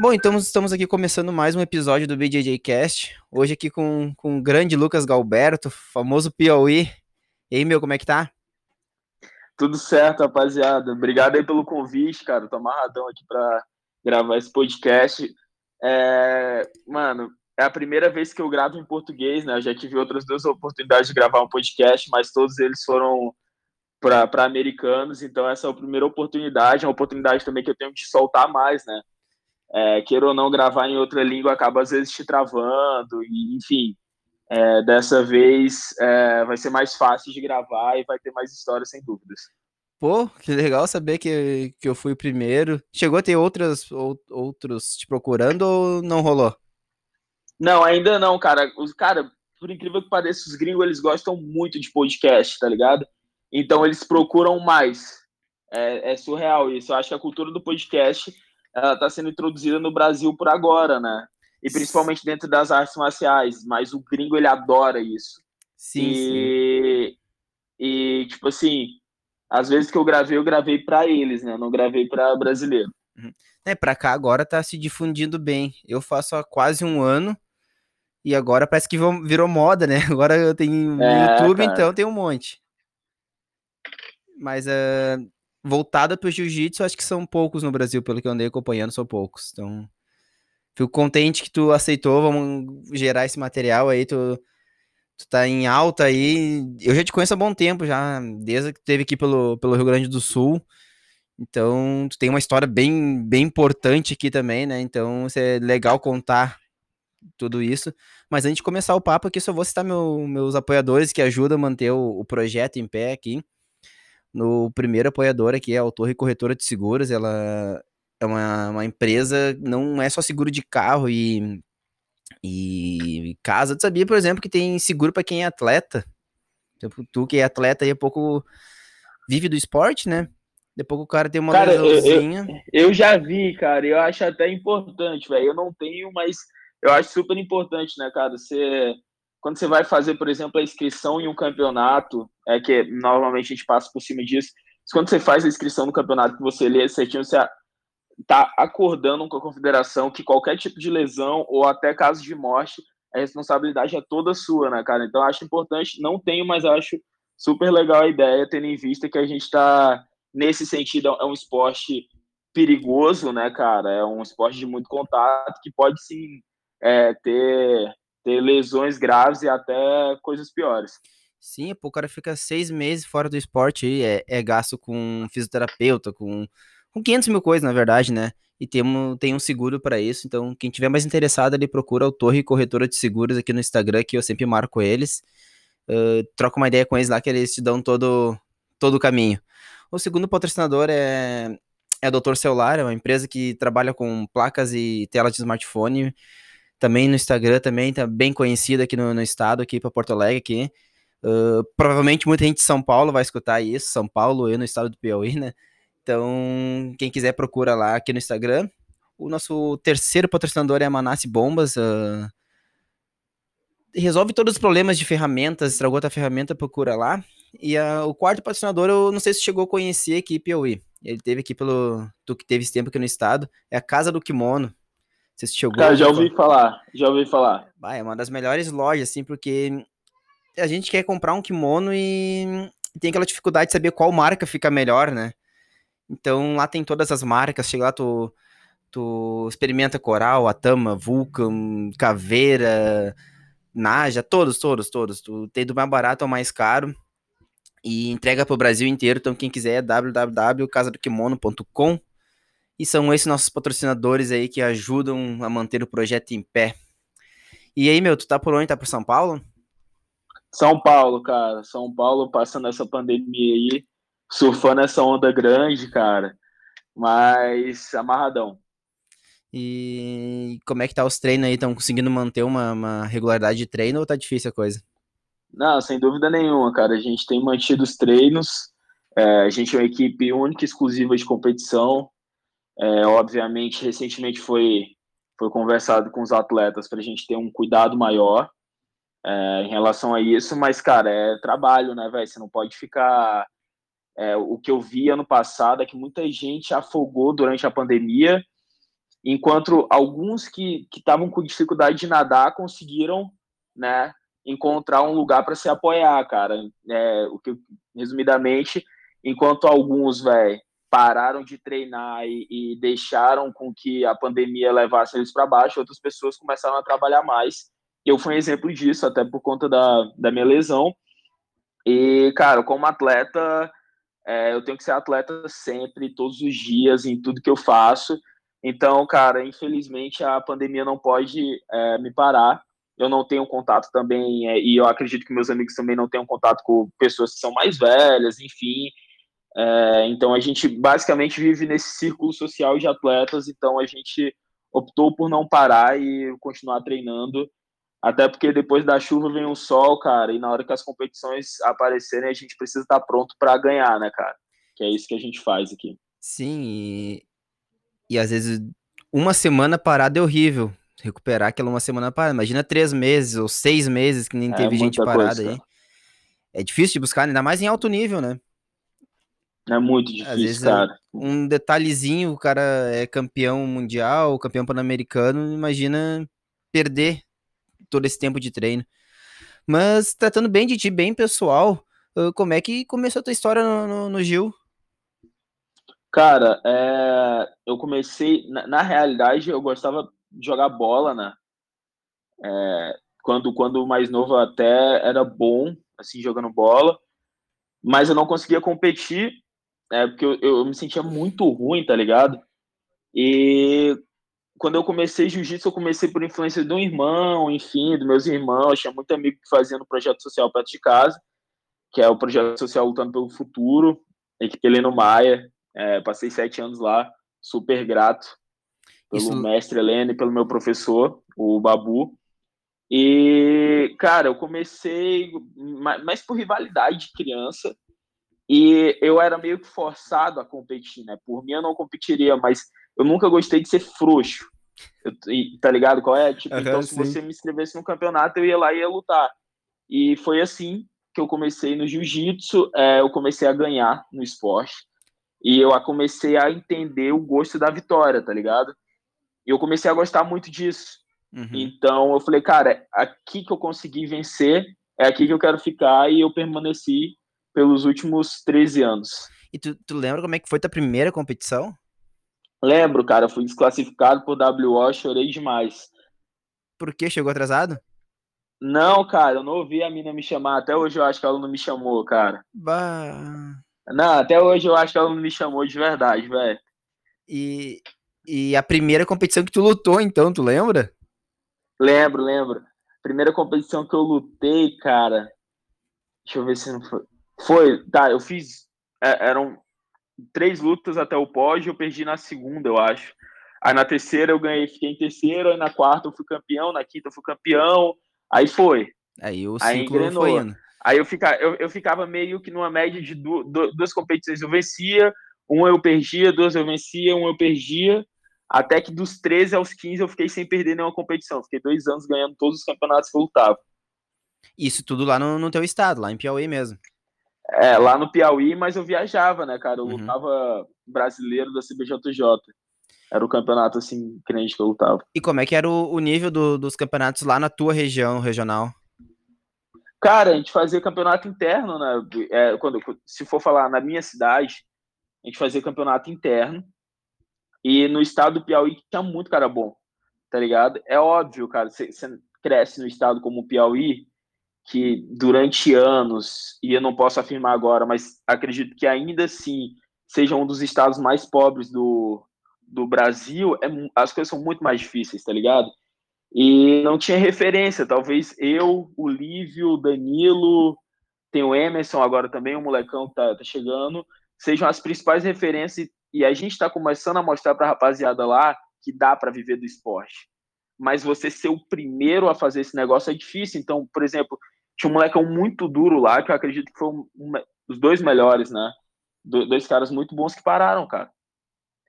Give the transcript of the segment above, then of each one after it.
Bom, então estamos aqui começando mais um episódio do BJJ Cast. Hoje aqui com, com o grande Lucas Galberto, famoso Piauí. E aí, meu, como é que tá? Tudo certo, rapaziada. Obrigado aí pelo convite, cara. Tô amarradão aqui pra gravar esse podcast. É... Mano, é a primeira vez que eu gravo em português, né? Eu já tive outras duas oportunidades de gravar um podcast, mas todos eles foram para americanos, então essa é a primeira oportunidade, é uma oportunidade também que eu tenho de soltar mais, né? É, queira ou não gravar em outra língua acaba às vezes te travando, e, enfim, é, dessa vez é, vai ser mais fácil de gravar e vai ter mais histórias, sem dúvidas. Pô, que legal saber que, que eu fui o primeiro. Chegou a ter outras, ou, outros te procurando ou não rolou? Não, ainda não, cara. Os, cara, por incrível que pareça, os gringos eles gostam muito de podcast, tá ligado? Então eles procuram mais. É, é surreal isso. Eu acho que a cultura do podcast ela está sendo introduzida no Brasil por agora, né? E principalmente dentro das artes marciais. Mas o gringo ele adora isso. Sim. E, sim. e tipo assim, às vezes que eu gravei, eu gravei para eles, né? Eu não gravei para brasileiro. Uhum. É, para cá agora tá se difundindo bem. Eu faço há quase um ano e agora parece que virou moda, né? Agora eu tenho é, YouTube, cara. então tem um monte. Mas uh, voltada para o jiu-jitsu, acho que são poucos no Brasil, pelo que eu andei acompanhando, são poucos. Então, fico contente que tu aceitou, vamos gerar esse material aí, tu, tu tá em alta aí. Eu já te conheço há bom tempo, já, desde que teve aqui pelo, pelo Rio Grande do Sul. Então, tu tem uma história bem, bem importante aqui também, né? Então, é legal contar tudo isso. Mas antes de começar o papo aqui, só vou citar meu, meus apoiadores que ajudam a manter o, o projeto em pé aqui no primeiro apoiador aqui, é a Torre Corretora de Seguros, ela é uma, uma empresa, não é só seguro de carro e, e casa. Tu sabia, por exemplo, que tem seguro para quem é atleta? Tu que é atleta e é pouco vive do esporte, né? Depois o cara tem uma cara, lesãozinha. Eu, eu, já vi, cara, eu acho até importante, velho. Eu não tenho, mas eu acho super importante, né, cara? Você quando você vai fazer, por exemplo, a inscrição em um campeonato, é que normalmente a gente passa por cima disso, quando você faz a inscrição no campeonato que você lê certinho, você está acordando com a confederação que qualquer tipo de lesão ou até caso de morte, a responsabilidade é toda sua, né, cara? Então, acho importante, não tenho, mas acho super legal a ideia, tendo em vista que a gente está, nesse sentido, é um esporte perigoso, né, cara? É um esporte de muito contato que pode sim é, ter ter lesões graves e até coisas piores. Sim, pô, o cara fica seis meses fora do esporte aí, é, é gasto com fisioterapeuta, com, com 500 mil coisas, na verdade, né? E tem um, tem um seguro para isso, então quem tiver mais interessado ali, procura o Torre Corretora de Seguros aqui no Instagram, que eu sempre marco eles. Uh, troca uma ideia com eles lá, que eles te dão todo, todo o caminho. O segundo patrocinador é, é a Doutor Celular, é uma empresa que trabalha com placas e telas de smartphone, também no Instagram, também tá bem conhecido aqui no, no estado, aqui para Porto Alegre, aqui. Uh, provavelmente muita gente de São Paulo vai escutar isso, São Paulo e no estado do Piauí, né? Então, quem quiser procura lá aqui no Instagram. O nosso terceiro patrocinador é a Manasse Bombas. Uh, resolve todos os problemas de ferramentas, estragou a ferramenta, procura lá. E o quarto patrocinador, eu não sei se chegou a conhecer aqui, Piauí. Ele teve aqui pelo. Tu que teve esse tempo aqui no estado. É a Casa do Kimono. Você chegou. Cara, já ouvi falar, já ouvi falar. Vai, é uma das melhores lojas, assim, porque a gente quer comprar um kimono e tem aquela dificuldade de saber qual marca fica melhor, né? Então lá tem todas as marcas, chega lá, tu, tu experimenta Coral, Atama, Vulcan, Caveira, Naja, todos, todos, todos. Tu tem do mais barato ao mais caro e entrega para o Brasil inteiro. Então quem quiser é www.casadokimono.com e são esses nossos patrocinadores aí que ajudam a manter o projeto em pé. E aí, meu, tu tá por onde? Tá por São Paulo? São Paulo, cara. São Paulo passando essa pandemia aí, surfando essa onda grande, cara. Mas amarradão. E como é que tá os treinos aí? Estão conseguindo manter uma, uma, regularidade de treino ou tá difícil a coisa? Não, sem dúvida nenhuma, cara. A gente tem mantido os treinos. É, a gente é uma equipe única, exclusiva de competição. É, obviamente, recentemente foi, foi conversado com os atletas para a gente ter um cuidado maior é, em relação a isso, mas, cara, é trabalho, né, velho? Você não pode ficar. É, o que eu vi ano passado é que muita gente afogou durante a pandemia enquanto alguns que estavam com dificuldade de nadar conseguiram, né, encontrar um lugar para se apoiar, cara. É, o que, resumidamente, enquanto alguns, velho, pararam de treinar e, e, deixaram com que a pandemia levasse eles para baixo, outras pessoas começaram a trabalhar mais. Eu fui um exemplo disso, até por conta da, da minha lesão. E, cara, como atleta, é, eu tenho que ser atleta sempre, todos os dias, em tudo que eu faço. Então, cara, infelizmente a pandemia não pode é, me parar eu não tenho contato também, é, e eu acredito que meus amigos também não tenham contato com pessoas que são mais velhas, enfim. É, então a gente basicamente vive nesse círculo social de atletas, então a gente optou por não parar e continuar treinando, até porque depois da chuva vem o sol, cara, e na hora que as competições aparecerem, a gente precisa estar pronto para ganhar, né, cara? Que é isso que a gente faz aqui. Sim, e, e às vezes uma semana parada é horrível recuperar aquela uma semana parada. Imagina três meses ou seis meses que nem é, teve gente parada coisa, aí. É difícil de buscar, ainda mais em alto nível, né? É muito difícil, cara. Um detalhezinho, o cara é campeão mundial, campeão pan-americano, imagina perder todo esse tempo de treino. Mas tratando bem de ti, bem pessoal, como é que começou a tua história no, no, no Gil? Cara, é, eu comecei, na, na, realidade, eu gostava jogar bola, né? É, quando, quando mais novo até era bom, assim, jogando bola, mas eu não conseguia competir, é, porque eu, eu me sentia muito ruim, tá ligado? E quando eu comecei jiu-jitsu, eu comecei por influência de um irmão, enfim, dos meus irmãos, eu tinha muito amigo fazendo projeto social perto de casa, que é o projeto social Lutando pelo Futuro, equipe Heleno Maia, é, passei sete anos lá, super grato pelo Isso... mestre Helena e pelo meu professor, o Babu. E, cara, eu comecei mais por rivalidade de criança e eu era meio que forçado a competir, né? Por mim eu não competiria, mas eu nunca gostei de ser frouxo. Eu, tá ligado qual é? Tipo, uhum, então se sim. você me inscrevesse no campeonato, eu ia lá e ia lutar. E foi assim que eu comecei no jiu-jitsu, é, eu comecei a ganhar no esporte. E eu comecei a entender o gosto da vitória, tá ligado? E eu comecei a gostar muito disso. Uhum. Então eu falei, cara, é aqui que eu consegui vencer, é aqui que eu quero ficar, e eu permaneci pelos últimos 13 anos. E tu, tu lembra como é que foi tua primeira competição? Lembro, cara, fui desclassificado por WO, chorei demais. Por que? Chegou atrasado? Não, cara, eu não ouvi a mina me chamar. Até hoje eu acho que ela não me chamou, cara. Bah. Não, até hoje eu acho que ela não me chamou de verdade, velho. E, e a primeira competição que tu lutou, então, tu lembra? Lembro, lembro. Primeira competição que eu lutei, cara. Deixa eu ver se não foi. Foi, tá, eu fiz. É, eram três lutas até o pódio, eu perdi na segunda, eu acho. Aí na terceira eu ganhei, fiquei em terceiro, aí na quarta eu fui campeão, na quinta eu fui campeão, aí foi. Aí o ciclo aí foi indo. Aí eu, fica, eu, eu ficava meio que numa média de duas, duas competições eu vencia, uma eu perdia, duas eu vencia, uma eu perdia, até que dos 13 aos 15 eu fiquei sem perder nenhuma competição. Fiquei dois anos ganhando todos os campeonatos que eu lutava. Isso tudo lá no, no teu estado, lá em Piauí mesmo. É, lá no Piauí, mas eu viajava, né, cara? Eu uhum. lutava brasileiro da CBJJ. Era o campeonato, assim, crente que eu lutava. E como é que era o, o nível do, dos campeonatos lá na tua região regional? Cara, a gente fazia campeonato interno, né? É, quando, se for falar na minha cidade, a gente fazia campeonato interno. E no estado do Piauí tinha muito cara bom, tá ligado? É óbvio, cara, você cresce no estado como o Piauí, que durante anos, e eu não posso afirmar agora, mas acredito que ainda assim seja um dos estados mais pobres do, do Brasil, é, as coisas são muito mais difíceis, tá ligado? E não tinha referência, talvez eu, o Lívio, o Danilo, tem o Emerson agora também, o molecão que tá, tá chegando, sejam as principais referências e a gente está começando a mostrar para a rapaziada lá que dá para viver do esporte. Mas você ser o primeiro a fazer esse negócio é difícil. Então, por exemplo, tinha um molecão muito duro lá, que eu acredito que foi um, um, os dois melhores, né? Do, dois caras muito bons que pararam, cara.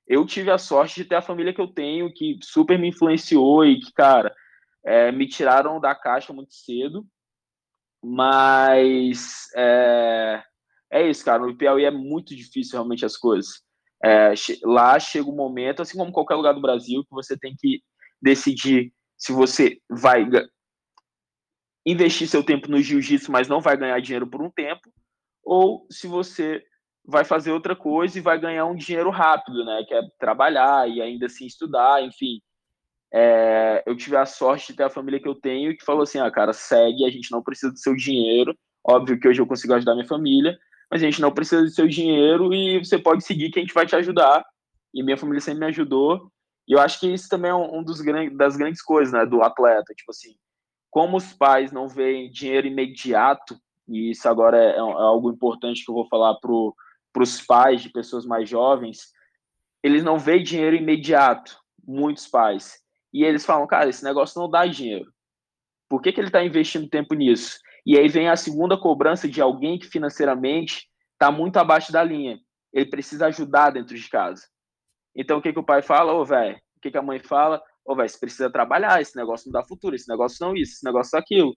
Eu tive a sorte de ter a família que eu tenho, que super me influenciou e que, cara, é, me tiraram da caixa muito cedo. Mas é, é isso, cara. No Piauí é muito difícil realmente as coisas É, lá chega um momento, assim como qualquer lugar do Brasil, que você tem que decidir se você vai investir seu tempo no jiu-jitsu, mas não vai ganhar dinheiro por um tempo, ou se você vai fazer outra coisa e vai ganhar um dinheiro rápido, né? Que é trabalhar e ainda assim estudar, enfim. É, eu tive a sorte de ter a família que eu tenho que falou assim, ah, cara, segue, a gente não precisa do seu dinheiro. Óbvio que hoje eu consigo ajudar minha família, mas a gente não precisa do seu dinheiro e você pode seguir que a gente vai te ajudar. E minha família sempre me ajudou. E eu acho que isso também é um dos grandes, das grandes coisas, né, do atleta. Tipo assim, como os pais não veem dinheiro imediato, e isso agora é, é algo importante que eu vou falar para os pais de pessoas mais jovens, eles não veem dinheiro imediato, muitos pais. E eles falam, cara, esse negócio não dá dinheiro. Por que, que ele está investindo tempo nisso? E aí vem a segunda cobrança de alguém que financeiramente está muito abaixo da linha. Ele precisa ajudar dentro de casa. Então, o que, que o pai fala? Ô, velho, o que, que a mãe fala? Ô, velho, você precisa trabalhar, esse negócio não dá futuro, esse negócio não isso, esse negócio não aquilo.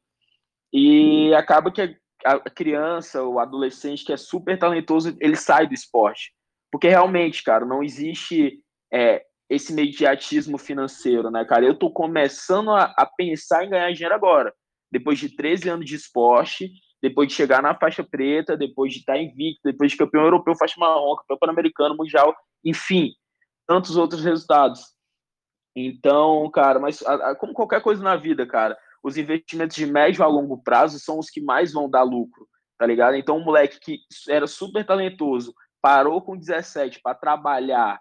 E acaba que a criança, o adolescente que é super talentoso, ele sai do esporte. Porque realmente, cara, não existe é, esse mediatismo financeiro, né, cara? Eu tô começando a, a, pensar em ganhar dinheiro agora. Depois de 13 anos de esporte, depois de chegar na faixa preta, depois de estar invicto, depois de campeão europeu, faixa marrom, campeão pan-americano, mundial, enfim, tantos outros resultados. Então, cara, mas a, a, como qualquer coisa na vida, cara, os investimentos de médio a longo prazo são os que mais vão dar lucro, tá ligado? Então, um moleque que era super talentoso, parou com 17 para trabalhar,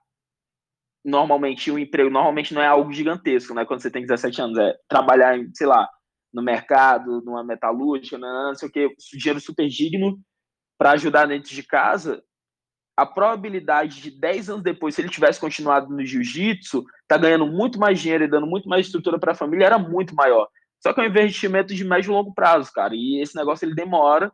normalmente o emprego normalmente não é algo gigantesco, né? Quando você tem 17 anos, é trabalhar, em, sei lá, no mercado, numa metalúrgica, não sei o que, dinheiro super digno para ajudar dentro de casa, a probabilidade de 10 anos depois, se ele tivesse continuado no jiu-jitsu, tá ganhando muito mais dinheiro e dando muito mais estrutura para a família, era muito maior. Só que é um investimento de médio e longo prazo, cara. E esse negócio ele demora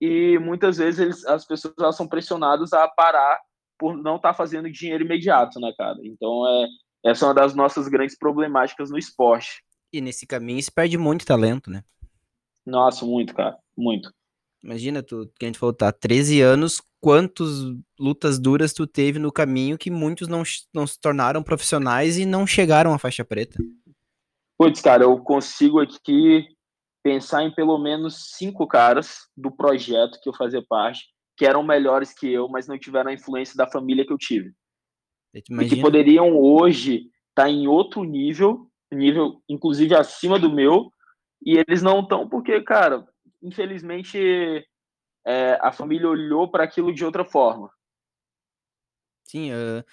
e muitas vezes eles, as pessoas elas são pressionadas a parar por não estar tá fazendo dinheiro imediato, né, cara? Então é essa é uma das nossas grandes problemáticas no esporte. E nesse caminho se perde muito talento, né? Nossa, muito, cara, muito. Imagina, tu, que a gente falou, tá 13 anos, quantas lutas duras tu teve no caminho que muitos não, não se tornaram profissionais e não chegaram à faixa preta? Putz, cara, eu consigo aqui pensar em pelo menos cinco caras do projeto que eu fazia parte, que eram melhores que eu, mas não tiveram a influência da família que eu tive. E que poderiam hoje estar tá em outro nível, nível inclusive acima do meu, e eles não estão porque, cara, infelizmente é, a família olhou para aquilo de outra forma. Sim, uh,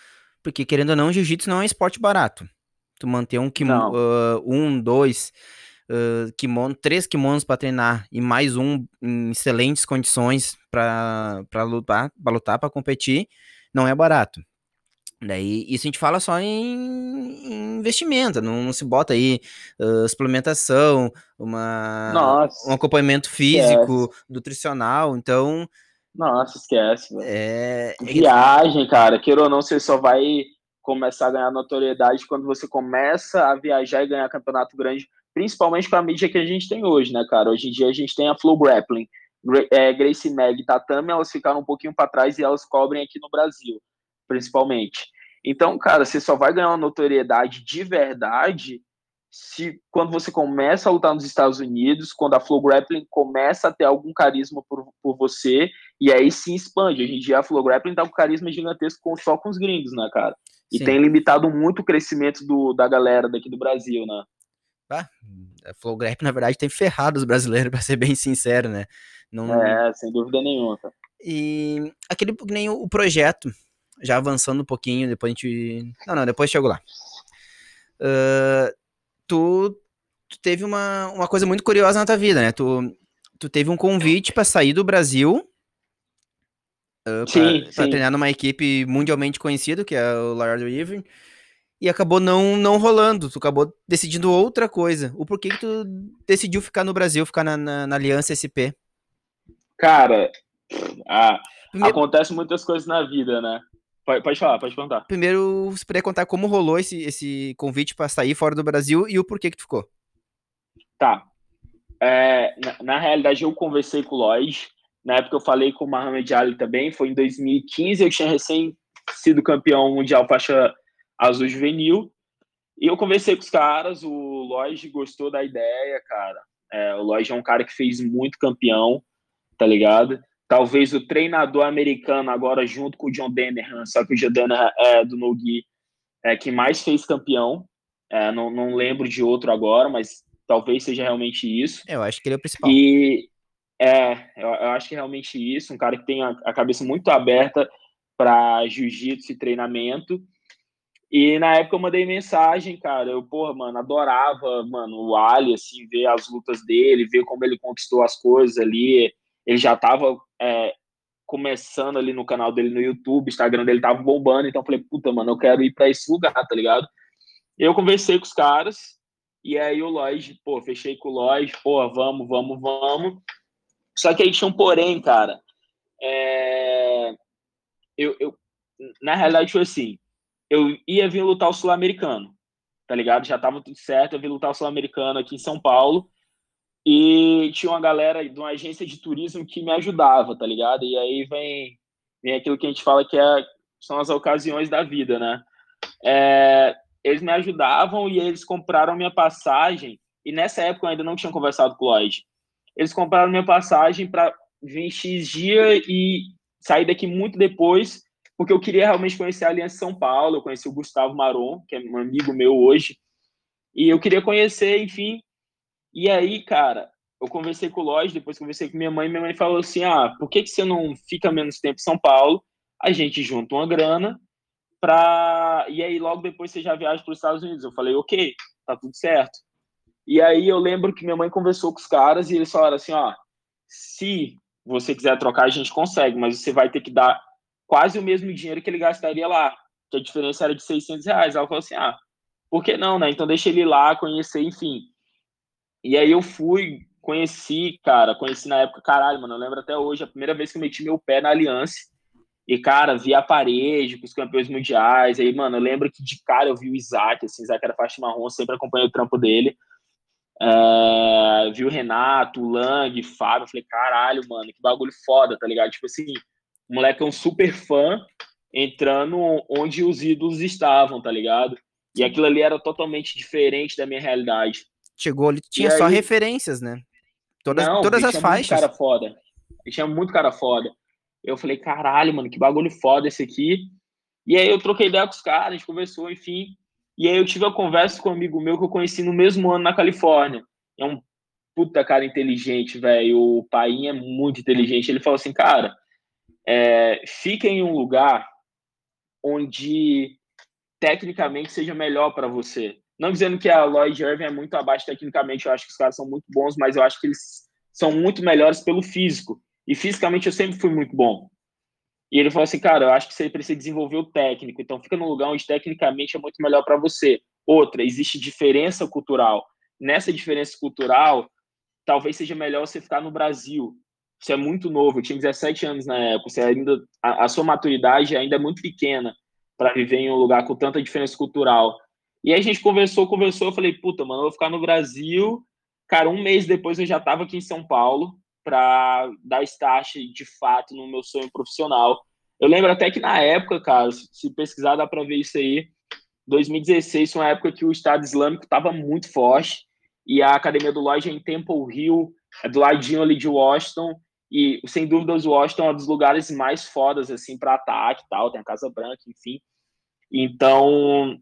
porque querendo ou não, jiu-jitsu não é um esporte barato. Tu manter um kimono, uh, um, dois uh, kimono, três kimonos para treinar e mais um em excelentes condições para lutar, para lutar, para competir, não é barato. Daí, isso a gente fala só em, investimento, não, não, se bota aí uh, suplementação, uma, Nossa, um acompanhamento físico, esquece. nutricional, então... Nossa, esquece. É... Viagem, cara, queira ou não, você só vai começar a ganhar notoriedade quando você começa a viajar e ganhar campeonato grande, principalmente com a mídia que a gente tem hoje, né, cara? Hoje em dia a gente tem a Flow Grappling, é, Gracie Mag e Tatame, elas ficaram um pouquinho para trás e elas cobrem aqui no Brasil, principalmente. Então, cara, você só vai ganhar uma notoriedade de verdade se quando você começa a lutar nos Estados Unidos, quando a Flow Grappling começa a ter algum carisma por, por você, e aí se expande. Hoje em dia a Flow Grappling tá com carisma gigantesco com, só com os gringos, né, cara? E Sim. tem limitado muito o crescimento do, da galera daqui do Brasil, né? Ah, a Flow Grap, na verdade, tem ferrado os brasileiros, para ser bem sincero, né? Não... É, sem dúvida nenhuma. Cara. E aquele nem o projeto, já avançando um pouquinho, depois a gente. Não, não, depois chego lá. Uh, tu, tu, teve uma, uma coisa muito curiosa na tua vida, né? Tu, tu teve um convite para sair do Brasil uh, para treinar numa equipe mundialmente conhecida, que é o Lord River, e acabou não, não rolando, tu acabou decidindo outra coisa. O porquê que tu decidiu ficar no Brasil, ficar na, na, na Aliança SP? Cara, ah, acontece muitas coisas na vida, né? Pode, pode falar, pode perguntar. Primeiro, você poderia contar como rolou esse, esse convite para sair fora do Brasil e o porquê que tu ficou. Tá. É, na, na, realidade, eu conversei com o Lloyd, na época eu falei com o Mohamed Ali também, foi em 2015, eu tinha recém sido campeão mundial faixa azul juvenil. E eu conversei com os caras, o Lloyd gostou da ideia, cara. É, o Lloyd é um cara que fez muito campeão, tá ligado? Talvez o treinador americano agora junto com o John Dennerhan, só que o John Dennerhan é do Nogi, é que mais fez campeão. É, não, não lembro de outro agora, mas talvez seja realmente isso. Eu acho que ele é o principal. E é, eu, eu acho que é realmente isso, um cara que tem a, a cabeça muito aberta para jiu-jitsu e treinamento. E na época eu mandei mensagem, cara. Eu, porra, mano, adorava, mano, o Ali, assim, ver as lutas dele, ver como ele conquistou as coisas ali. Ele já tava é, começando ali no canal dele no YouTube, Instagram dele tava bombando. Então eu falei, puta, mano, eu quero ir para esse lugar, tá ligado? Eu conversei com os caras, e aí o Lloyd, pô, fechei com o Lloyd, pô, vamos, vamos, vamos. Só que aí tinha um porém, cara. É... Eu, eu, na realidade, foi assim eu ia vir lutar o Sul-Americano, tá ligado? Já tava tudo certo, eu vim lutar o Sul-Americano aqui em São Paulo. E tinha uma galera de uma agência de turismo que me ajudava, tá ligado? E aí vem, vem aquilo que a gente fala que é, são as ocasiões da vida, né? É, eles me ajudavam e eles compraram minha passagem. E nessa época eu ainda não tinha conversado com o Lloyd. Eles compraram minha passagem para vir X dia e sair daqui muito depois porque eu queria realmente conhecer a Aliança São Paulo, eu conheci o Gustavo Maron, que é um amigo meu hoje, e eu queria conhecer, enfim. E aí, cara, eu conversei com o Lodge, depois conversei com minha mãe, minha mãe falou assim: ah, por que, que você não fica menos tempo em São Paulo? A gente junta uma grana pra. E aí, logo depois você já viaja para os Estados Unidos. Eu falei, ok, tá tudo certo. E aí eu lembro que minha mãe conversou com os caras e eles falaram assim: ó, se você quiser trocar, a gente consegue, mas você vai ter que dar quase o mesmo dinheiro que ele gastaria lá, que a diferença era de 600 reais. Ela falou assim, ah, por que não, né? Então deixa ele lá, conhecer, enfim. E aí eu fui, conheci, cara, conheci na época, caralho, mano, eu lembro até hoje, a primeira vez que eu meti meu pé na Aliança, e, cara, vi a parede com os campeões mundiais, aí, mano, eu lembro que de cara eu vi o Isaac, assim, Isaac era faixa marrom, sempre acompanhei o trampo dele, é, vi o Renato, o Lang, o Fábio, falei, caralho, mano, que bagulho foda, tá ligado? Tipo assim, o moleque é um super fã entrando onde os ídolos estavam, tá ligado? E aquilo ali era totalmente diferente da minha realidade. Chegou ali, tinha e só aí... referências, né? Todas, Não, todas as faixas. Muito cara foda. Tinha muito cara foda. Eu falei, caralho, mano, que bagulho foda esse aqui. E aí eu troquei ideia com os caras, a gente conversou, enfim. E aí eu tive a conversa com um amigo meu que eu conheci no mesmo ano na Califórnia. É um puta cara inteligente, velho. O pai é muito inteligente. Ele falou assim, cara, é, fica em um lugar onde tecnicamente seja melhor para você. Não dizendo que a Lloyd Irving é muito abaixo tecnicamente, eu acho que os caras são muito bons, mas eu acho que eles são muito melhores pelo físico. E fisicamente eu sempre fui muito bom. E ele falou assim, cara, eu acho que você precisa desenvolver o técnico, então fica num lugar onde tecnicamente é muito melhor para você. Outra, existe diferença cultural. Nessa diferença cultural, talvez seja melhor você ficar no Brasil, você é muito novo, eu tinha 17 anos na época, você ainda, a, a sua maturidade ainda é muito pequena para viver em um lugar com tanta diferença cultural. E aí a gente conversou, conversou, eu falei, puta, mano, eu vou ficar no Brasil. Cara, um mês depois eu já estava aqui em São Paulo para dar start de fato no meu sonho profissional. Eu lembro até que na época, cara, se pesquisar dá para ver isso aí. 2016 foi uma época que o Estado Islâmico estava muito forte e a academia do Lodge é em Temple Hill, é do ladinho ali de Washington, e, sem dúvidas, Washington é um dos lugares mais fodas, assim, para ataque e tal. Tem a Casa Branca, enfim. Então,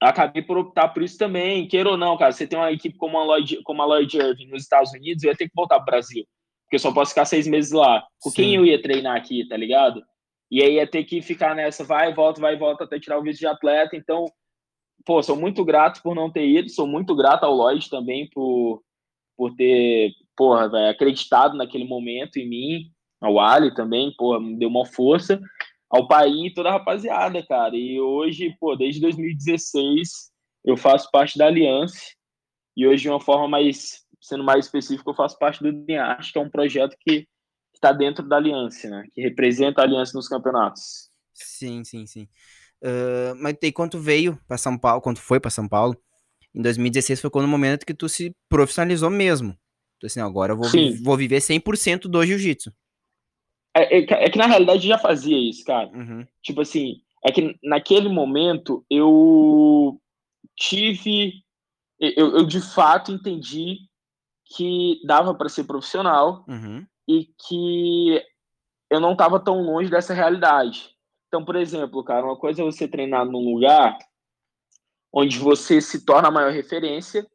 acabei por optar por isso também. Queira ou não, cara, você tem uma equipe como a Lloyd, como a Lloyd Irving nos Estados Unidos, eu ia ter que voltar pro Brasil. Porque eu só posso ficar seis meses lá. Com Sim. quem eu ia treinar aqui, tá ligado? E aí ia ter que ficar nessa, vai e volta, vai e volta até tirar o visto de atleta. Então, pô, sou muito grato por não ter ido, sou muito grato ao Lloyd também por, por ter porra, véio, acreditado naquele momento em mim, ao Ali também, porra, me deu uma força, ao Pai e toda a rapaziada, cara. E hoje, pô, desde 2016, eu faço parte da Aliança, e hoje, de uma forma mais, sendo mais específica, eu faço parte do DNART, que é um projeto que está dentro da Aliança, né? Que representa a Aliança nos campeonatos. Sim, sim, sim. Uh, mas tem quanto veio para São Paulo, quando foi para São Paulo, em 2016 foi quando o momento que tu se profissionalizou mesmo. Então, assim, agora eu vou, vi vou viver 100% do jiu-jitsu. É, é, é, que na realidade já fazia isso, cara. Uhum. Tipo assim, é que naquele momento eu tive. Eu, eu de fato entendi que dava para ser profissional Uhum. e que eu não estava tão longe dessa realidade. Então, por exemplo, cara, uma coisa é você treinar num lugar onde você se torna a maior referência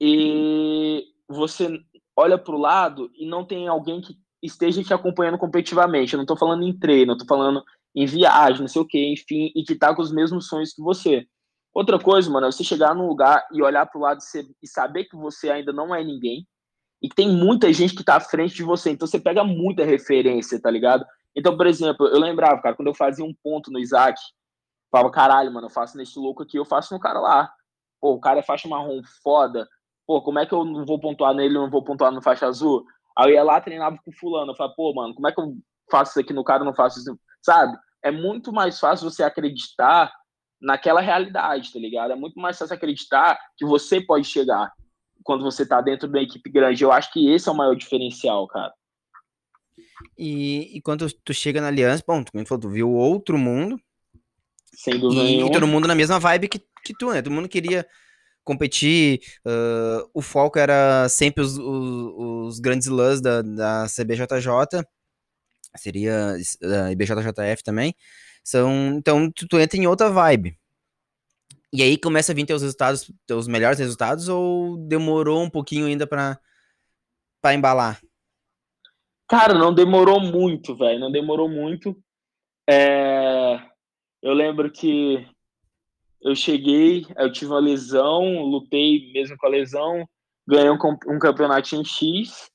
e você olha para o lado e não tem alguém que esteja te acompanhando competitivamente. Eu não estou falando em treino, eu estou falando em viagem, não sei o quê, enfim, e que tá com os mesmos sonhos que você. Outra coisa, mano, é você chegar num lugar e olhar pro lado e saber que você ainda não é ninguém e que tem muita gente que tá à frente de você, então você pega muita referência, tá ligado? Então, por exemplo, eu lembrava, cara, quando eu fazia um ponto no Isaac, falava, caralho, mano, eu faço nesse louco aqui, eu faço no cara lá. Pô, o cara é faixa marrom foda. Pô, como é que eu não vou pontuar nele, não vou pontuar no faixa azul? Aí eu ia lá, treinava com fulano, eu falava, pô, mano, como é que eu faço isso aqui no cara, não faço isso, sabe? É muito mais fácil você acreditar naquela realidade, tá ligado? É muito mais fácil acreditar que você pode chegar quando você tá dentro de uma equipe grande. Eu acho que esse é o maior diferencial, cara. E, e quando tu chega na Aliança, bom, tu, falou, tu viu outro mundo. Sem dúvida e, nenhuma. E todo mundo na mesma vibe que, que tu, né? Todo mundo queria competir. Uh, o foco era sempre os, os, os grandes lãs da, da CBJJ. Seria a uh, IBJJF também. São, então, tu, tu, entra em outra vibe. E aí começa a vir teus resultados, teus melhores resultados, ou demorou um pouquinho ainda para para embalar? Cara, não demorou muito, velho. Não demorou muito. É... Eu lembro que eu cheguei, eu tive uma lesão, lutei mesmo com a lesão, ganhei um, um campeonato em X.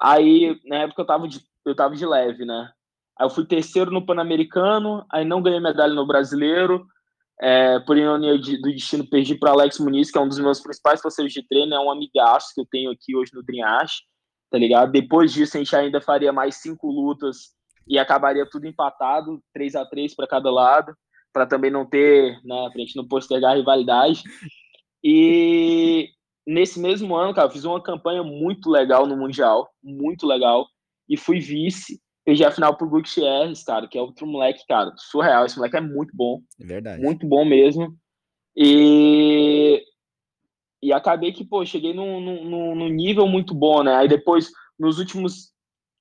Aí, na época, eu tava de, eu tava de leve, né? Aí eu fui terceiro no Pan-Americano, aí não ganhei medalha no Brasileiro. É, por ironia do destino, perdi para Alex Muniz, que é um dos meus principais parceiros de treino, é um amigaço que eu tenho aqui hoje no Dreamhash, tá ligado? Depois disso, a gente ainda faria mais cinco lutas e acabaria tudo empatado, 3 a 3 para cada lado para também não ter, né, pra gente não postergar a rivalidade. E nesse mesmo ano, cara, eu fiz uma campanha muito legal no Mundial, muito legal, e fui vice. Perdi a final pro Gutierrez, cara, que é outro moleque, cara, surreal. Esse moleque é muito bom. É verdade. Muito bom mesmo. E, e acabei que, pô, cheguei num, num, num nível muito bom, né? Aí depois, nos últimos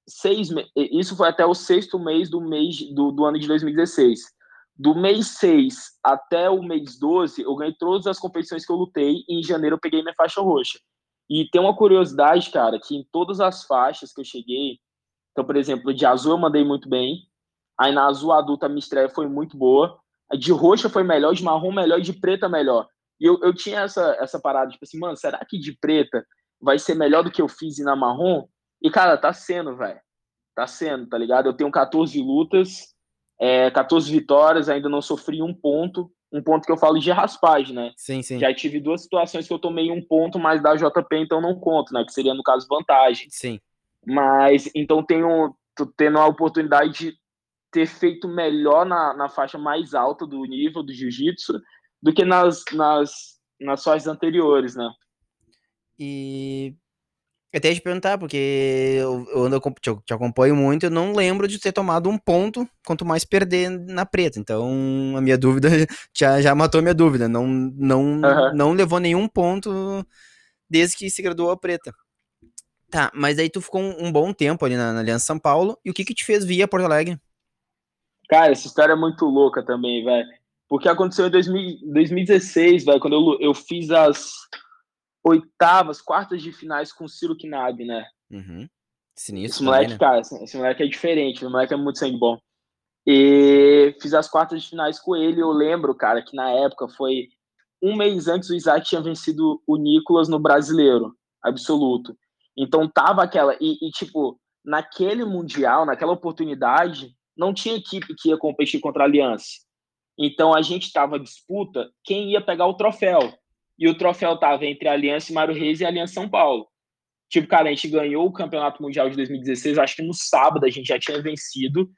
seis meses, isso foi até o sexto mês do mês do, do ano de 2016 do mês 6 até o mês 12, eu ganhei todas as competições que eu lutei e em janeiro eu peguei minha faixa roxa. E tem uma curiosidade, cara, que em todas as faixas que eu cheguei, então, por exemplo, de azul eu mandei muito bem, aí na azul adulta a minha estreia foi muito boa, de roxa foi melhor, de marrom melhor e de preta melhor. E eu, eu tinha essa, essa parada, tipo assim, mano, será que de preta vai ser melhor do que eu fiz na marrom? E, cara, tá sendo, velho. Tá sendo, tá ligado? Eu tenho 14 lutas, é, 14 vitórias, ainda não sofri um ponto. Um ponto que eu falo de raspagem, né? Sim, sim. Já tive duas situações que eu tomei um ponto, mas da JP então não conto, né? Que seria, no caso, vantagem. Sim. Mas, então, tenho tô tendo a oportunidade de ter feito melhor na, na faixa mais alta do nível do jiu-jitsu do que nas, nas, nas faixas anteriores, né? E até te perguntar, porque eu, eu ando, te, te, acompanho muito, eu não lembro de ter tomado um ponto, quanto mais perder na preta. Então, a minha dúvida já, já matou a minha dúvida. Não, não, uhum. não levou nenhum ponto desde que se graduou a preta. Tá, mas aí tu ficou um, um bom tempo ali na, na, Aliança São Paulo. E o que que te fez vir a Porto Alegre? Cara, essa história é muito louca também, velho. Porque aconteceu em 2000, 2016, velho, quando eu, eu fiz as oitavas, quartas de finais com o Ciro Knab, né? Uhum. Sinistro esse moleque, né? cara, esse moleque é diferente, o moleque é muito sangue bom. E fiz as quartas de finais com ele. Eu lembro, cara, que na época foi um mês antes o Isaac tinha vencido o Nicolas no brasileiro, absoluto. Então tava aquela. E, e, tipo, naquele Mundial, naquela oportunidade, não tinha equipe que ia competir contra a Aliança. Então a gente tava disputa quem ia pegar o troféu e o troféu tava entre a Aliança Mário Reis e a Aliança São Paulo. Tipo, cara, a gente ganhou o Campeonato Mundial de 2016, acho que no sábado a gente já tinha vencido,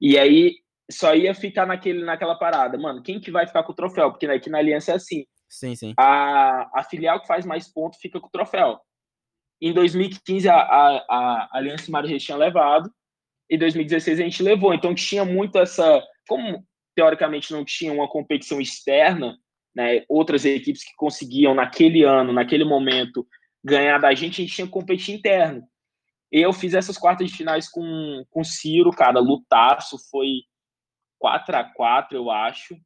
e aí só ia ficar naquele, naquela parada. Mano, quem que vai ficar com o troféu? Porque aqui na Aliança é assim. Sim, sim. A, a filial que faz mais pontos fica com o troféu. Em 2015, a, a, a Aliança Mário Reis tinha levado, em 2016 a gente levou. Então tinha muito essa. Como teoricamente não tinha uma competição externa, né, outras equipes que conseguiam naquele ano, naquele momento, ganhar da gente, a gente tinha que competir interno. Eu fiz essas quartas de finais com, com o Ciro, cara, lutaço, foi 4 a 4 eu acho,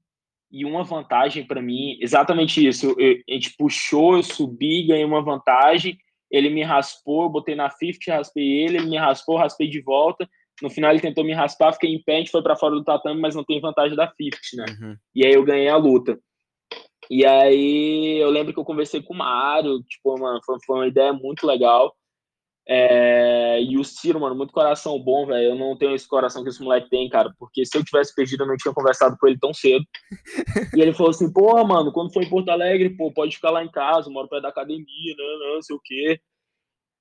e uma vantagem para mim, exatamente isso, eu, a gente puxou, eu subi, ganhei uma vantagem, ele me raspou, eu botei na 50, raspei ele, ele me raspou, raspei de volta, no final ele tentou me raspar, fiquei em pé, a gente foi para fora do tatame, mas não tem vantagem da 50, né? Uhum. E aí eu ganhei a luta. E aí eu lembro que eu conversei com o Mário, tipo, mano, foi, foi uma ideia muito legal. É, e o Ciro, mano, muito coração bom, velho. Eu não tenho esse coração que esse moleque tem, cara. Porque se eu tivesse perdido, eu não tinha conversado com ele tão cedo. e ele falou assim: pô, mano, quando foi em Porto Alegre, pô, pode ficar lá em casa, moro perto da academia, né, não, não sei o quê.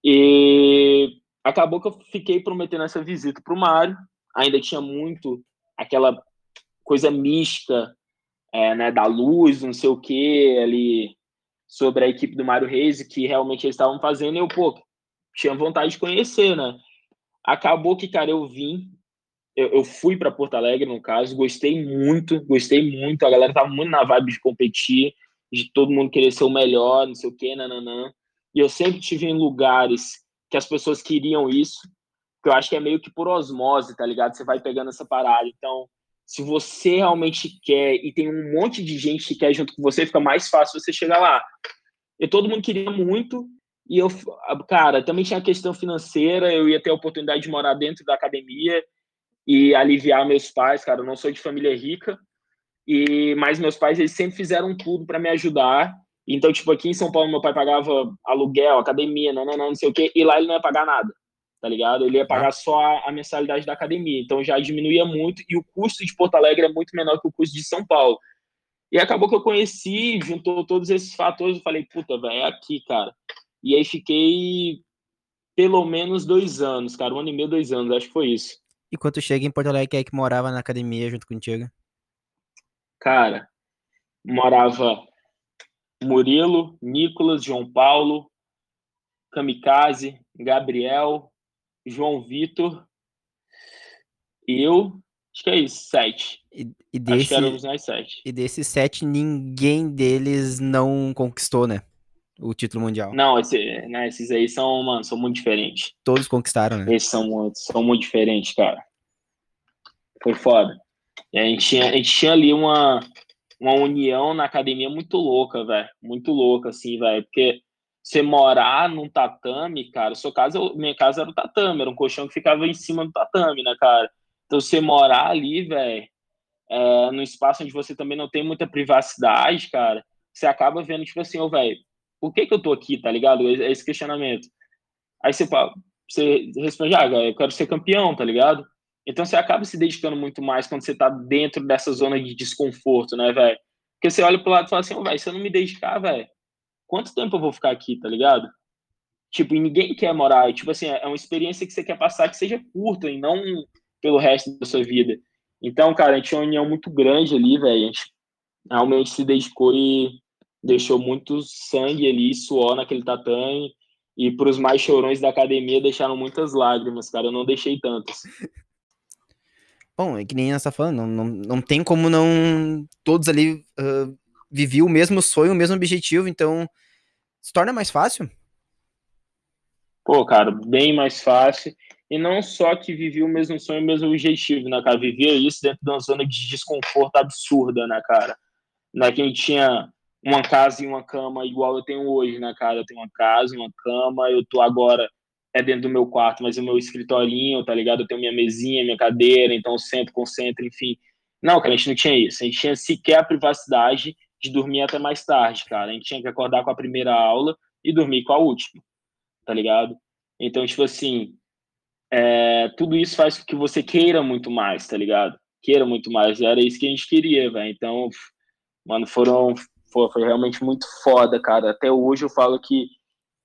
E acabou que eu fiquei prometendo essa visita pro Mário. Ainda tinha muito aquela coisa mística é, né, da luz, não sei o que, ali sobre a equipe do Mário Reis, que realmente eles estavam fazendo, eu, pô, tinha vontade de conhecer, né? Acabou que, cara, eu vim, eu, eu fui para Porto Alegre, no caso, gostei muito, gostei muito, a galera tava muito na vibe de competir, de todo mundo querer ser o melhor, não sei o que, nananã. E eu sempre tive em lugares que as pessoas queriam isso, que eu acho que é meio que por osmose, tá ligado? Você vai pegando essa parada. Então, se você realmente quer e tem um monte de gente que quer junto com você, fica mais fácil você chegar lá. E todo mundo queria muito, e eu, cara, também tinha a questão financeira, eu ia ter a oportunidade de morar dentro da academia e aliviar meus pais, cara, eu não sou de família rica, e mas meus pais eles sempre fizeram tudo para me ajudar. Então, tipo, aqui em São Paulo meu pai pagava aluguel, academia, não, não, não, não sei o quê, e lá ele não ia pagar nada tá ligado? Ele ia pagar só a, a, mensalidade da academia, então já diminuía muito e o custo de Porto Alegre é muito menor que o custo de São Paulo. E acabou que eu conheci, juntou todos esses fatores, eu falei, puta, velho, é aqui, cara. E aí fiquei pelo menos dois anos, cara, um ano e meio, dois anos, acho que foi isso. E quando tu chega em Porto Alegre, quem é que morava na academia junto contigo? Cara, morava Murilo, Nicolas, João Paulo, Kamikaze, Gabriel, João Vitor, eu, acho que é isso, sete. E, e desse, sete. E desses sete, ninguém deles não conquistou, né? O título mundial. Não, esse, né, esses aí são, mano, são muito diferentes. Todos conquistaram, né? Esses são muito, são muito diferentes, cara. Foi foda. E a gente tinha, a gente tinha ali uma, uma união na academia muito louca, velho. Muito louca, assim, velho. Porque você morar num tatame, cara, sua casa, minha casa era o tatame, era um colchão que ficava em cima do tatame, né, cara? Então você morar ali, velho, é, num espaço onde você também não tem muita privacidade, cara, você acaba vendo, tipo assim, ô, oh, velho, por que que eu tô aqui, tá ligado? É esse questionamento. Aí você você responde, ah, eu quero ser campeão, tá ligado? Então você acaba se dedicando muito mais quando você tá dentro dessa zona de desconforto, né, velho? Porque você olha pro lado e fala assim, ô, oh, velho, se eu não me dedicar, velho, quanto tempo eu vou ficar aqui, tá ligado? Tipo, e ninguém quer morar. E, tipo assim, é uma experiência que você quer passar que seja curta e não pelo resto da sua vida. Então, cara, a gente tinha uma união muito grande ali, velho. A gente realmente se dedicou e deixou muito sangue ali, suor naquele tatame. E para os mais chorões da academia deixaram muitas lágrimas, cara. Eu não deixei tantas. Bom, é que nem tá falando, não, não, não tem como não todos ali uh, viviam o mesmo sonho, o mesmo objetivo, então se torna mais fácil? Pô, cara, bem mais fácil. E não só que vivia o mesmo sonho, o mesmo objetivo, né, cara? Vivia isso dentro de uma zona de desconforto absurda, né, cara? Não é que a gente tinha uma casa e uma cama igual eu tenho hoje, né, cara? Eu tenho uma casa, uma cama, eu tô agora é dentro do meu quarto, mas o meu escritorinho, tá ligado? Eu tenho minha mesinha, minha cadeira, então sempre concentro, enfim. Não, cara, a gente não tinha isso. A gente tinha sequer a privacidade de dormir até mais tarde, cara. A gente tinha que acordar com a primeira aula e dormir com a última, tá ligado? Então, tipo assim, é, tudo isso faz com que você queira muito mais, tá ligado? Queira muito mais. Era isso que a gente queria, velho. Então, mano, foram. Foi, foi realmente muito foda, cara. Até hoje eu falo que,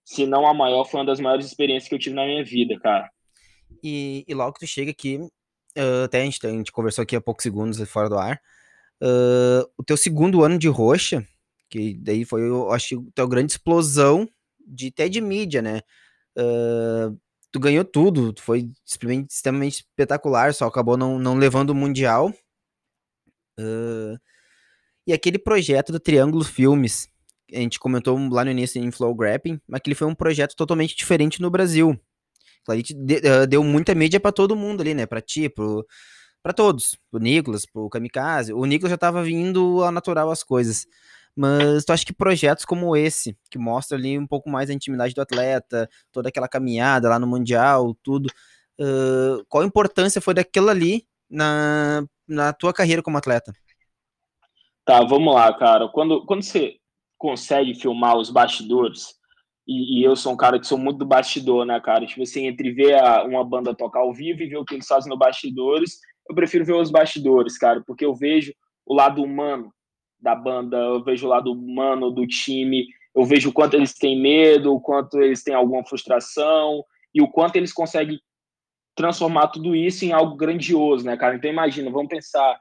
se não a maior, foi uma das maiores experiências que eu tive na minha vida, cara. E, e logo que tu chega aqui, uh, até a gente, a gente conversou aqui há poucos segundos fora do ar, Uh, o teu segundo ano de roxa, que daí foi, eu acho, a tua grande explosão de até de mídia, né? Uh, tu ganhou tudo, tu foi extremamente, espetacular, só acabou não, não levando o Mundial. Uh, e aquele projeto do Triângulo Filmes, a gente comentou lá no início em Flow Grapping, mas que ele foi um projeto totalmente diferente no Brasil. Gente deu muita mídia para todo mundo ali, né? Para ti, pro, para todos, pro Nicolas, pro Kamikaze. O Nicolas já tava vindo a natural as coisas. Mas tu acha que projetos como esse, que mostra ali um pouco mais a intimidade do atleta, toda aquela caminhada lá no Mundial, tudo, uh, qual a importância foi daquilo ali na, na tua carreira como atleta? Tá, vamos lá, cara. Quando, quando você consegue filmar os bastidores, e, e, eu sou um cara que sou muito do bastidor, né, cara? Tipo assim, entre ver a, uma banda tocar ao vivo e ver o que eles fazem no bastidores, eu prefiro ver os bastidores, cara, porque eu vejo o lado humano da banda, eu vejo o lado humano do time, eu vejo o quanto eles têm medo, o quanto eles têm alguma frustração e o quanto eles conseguem transformar tudo isso em algo grandioso, né, cara? Então imagina, vamos pensar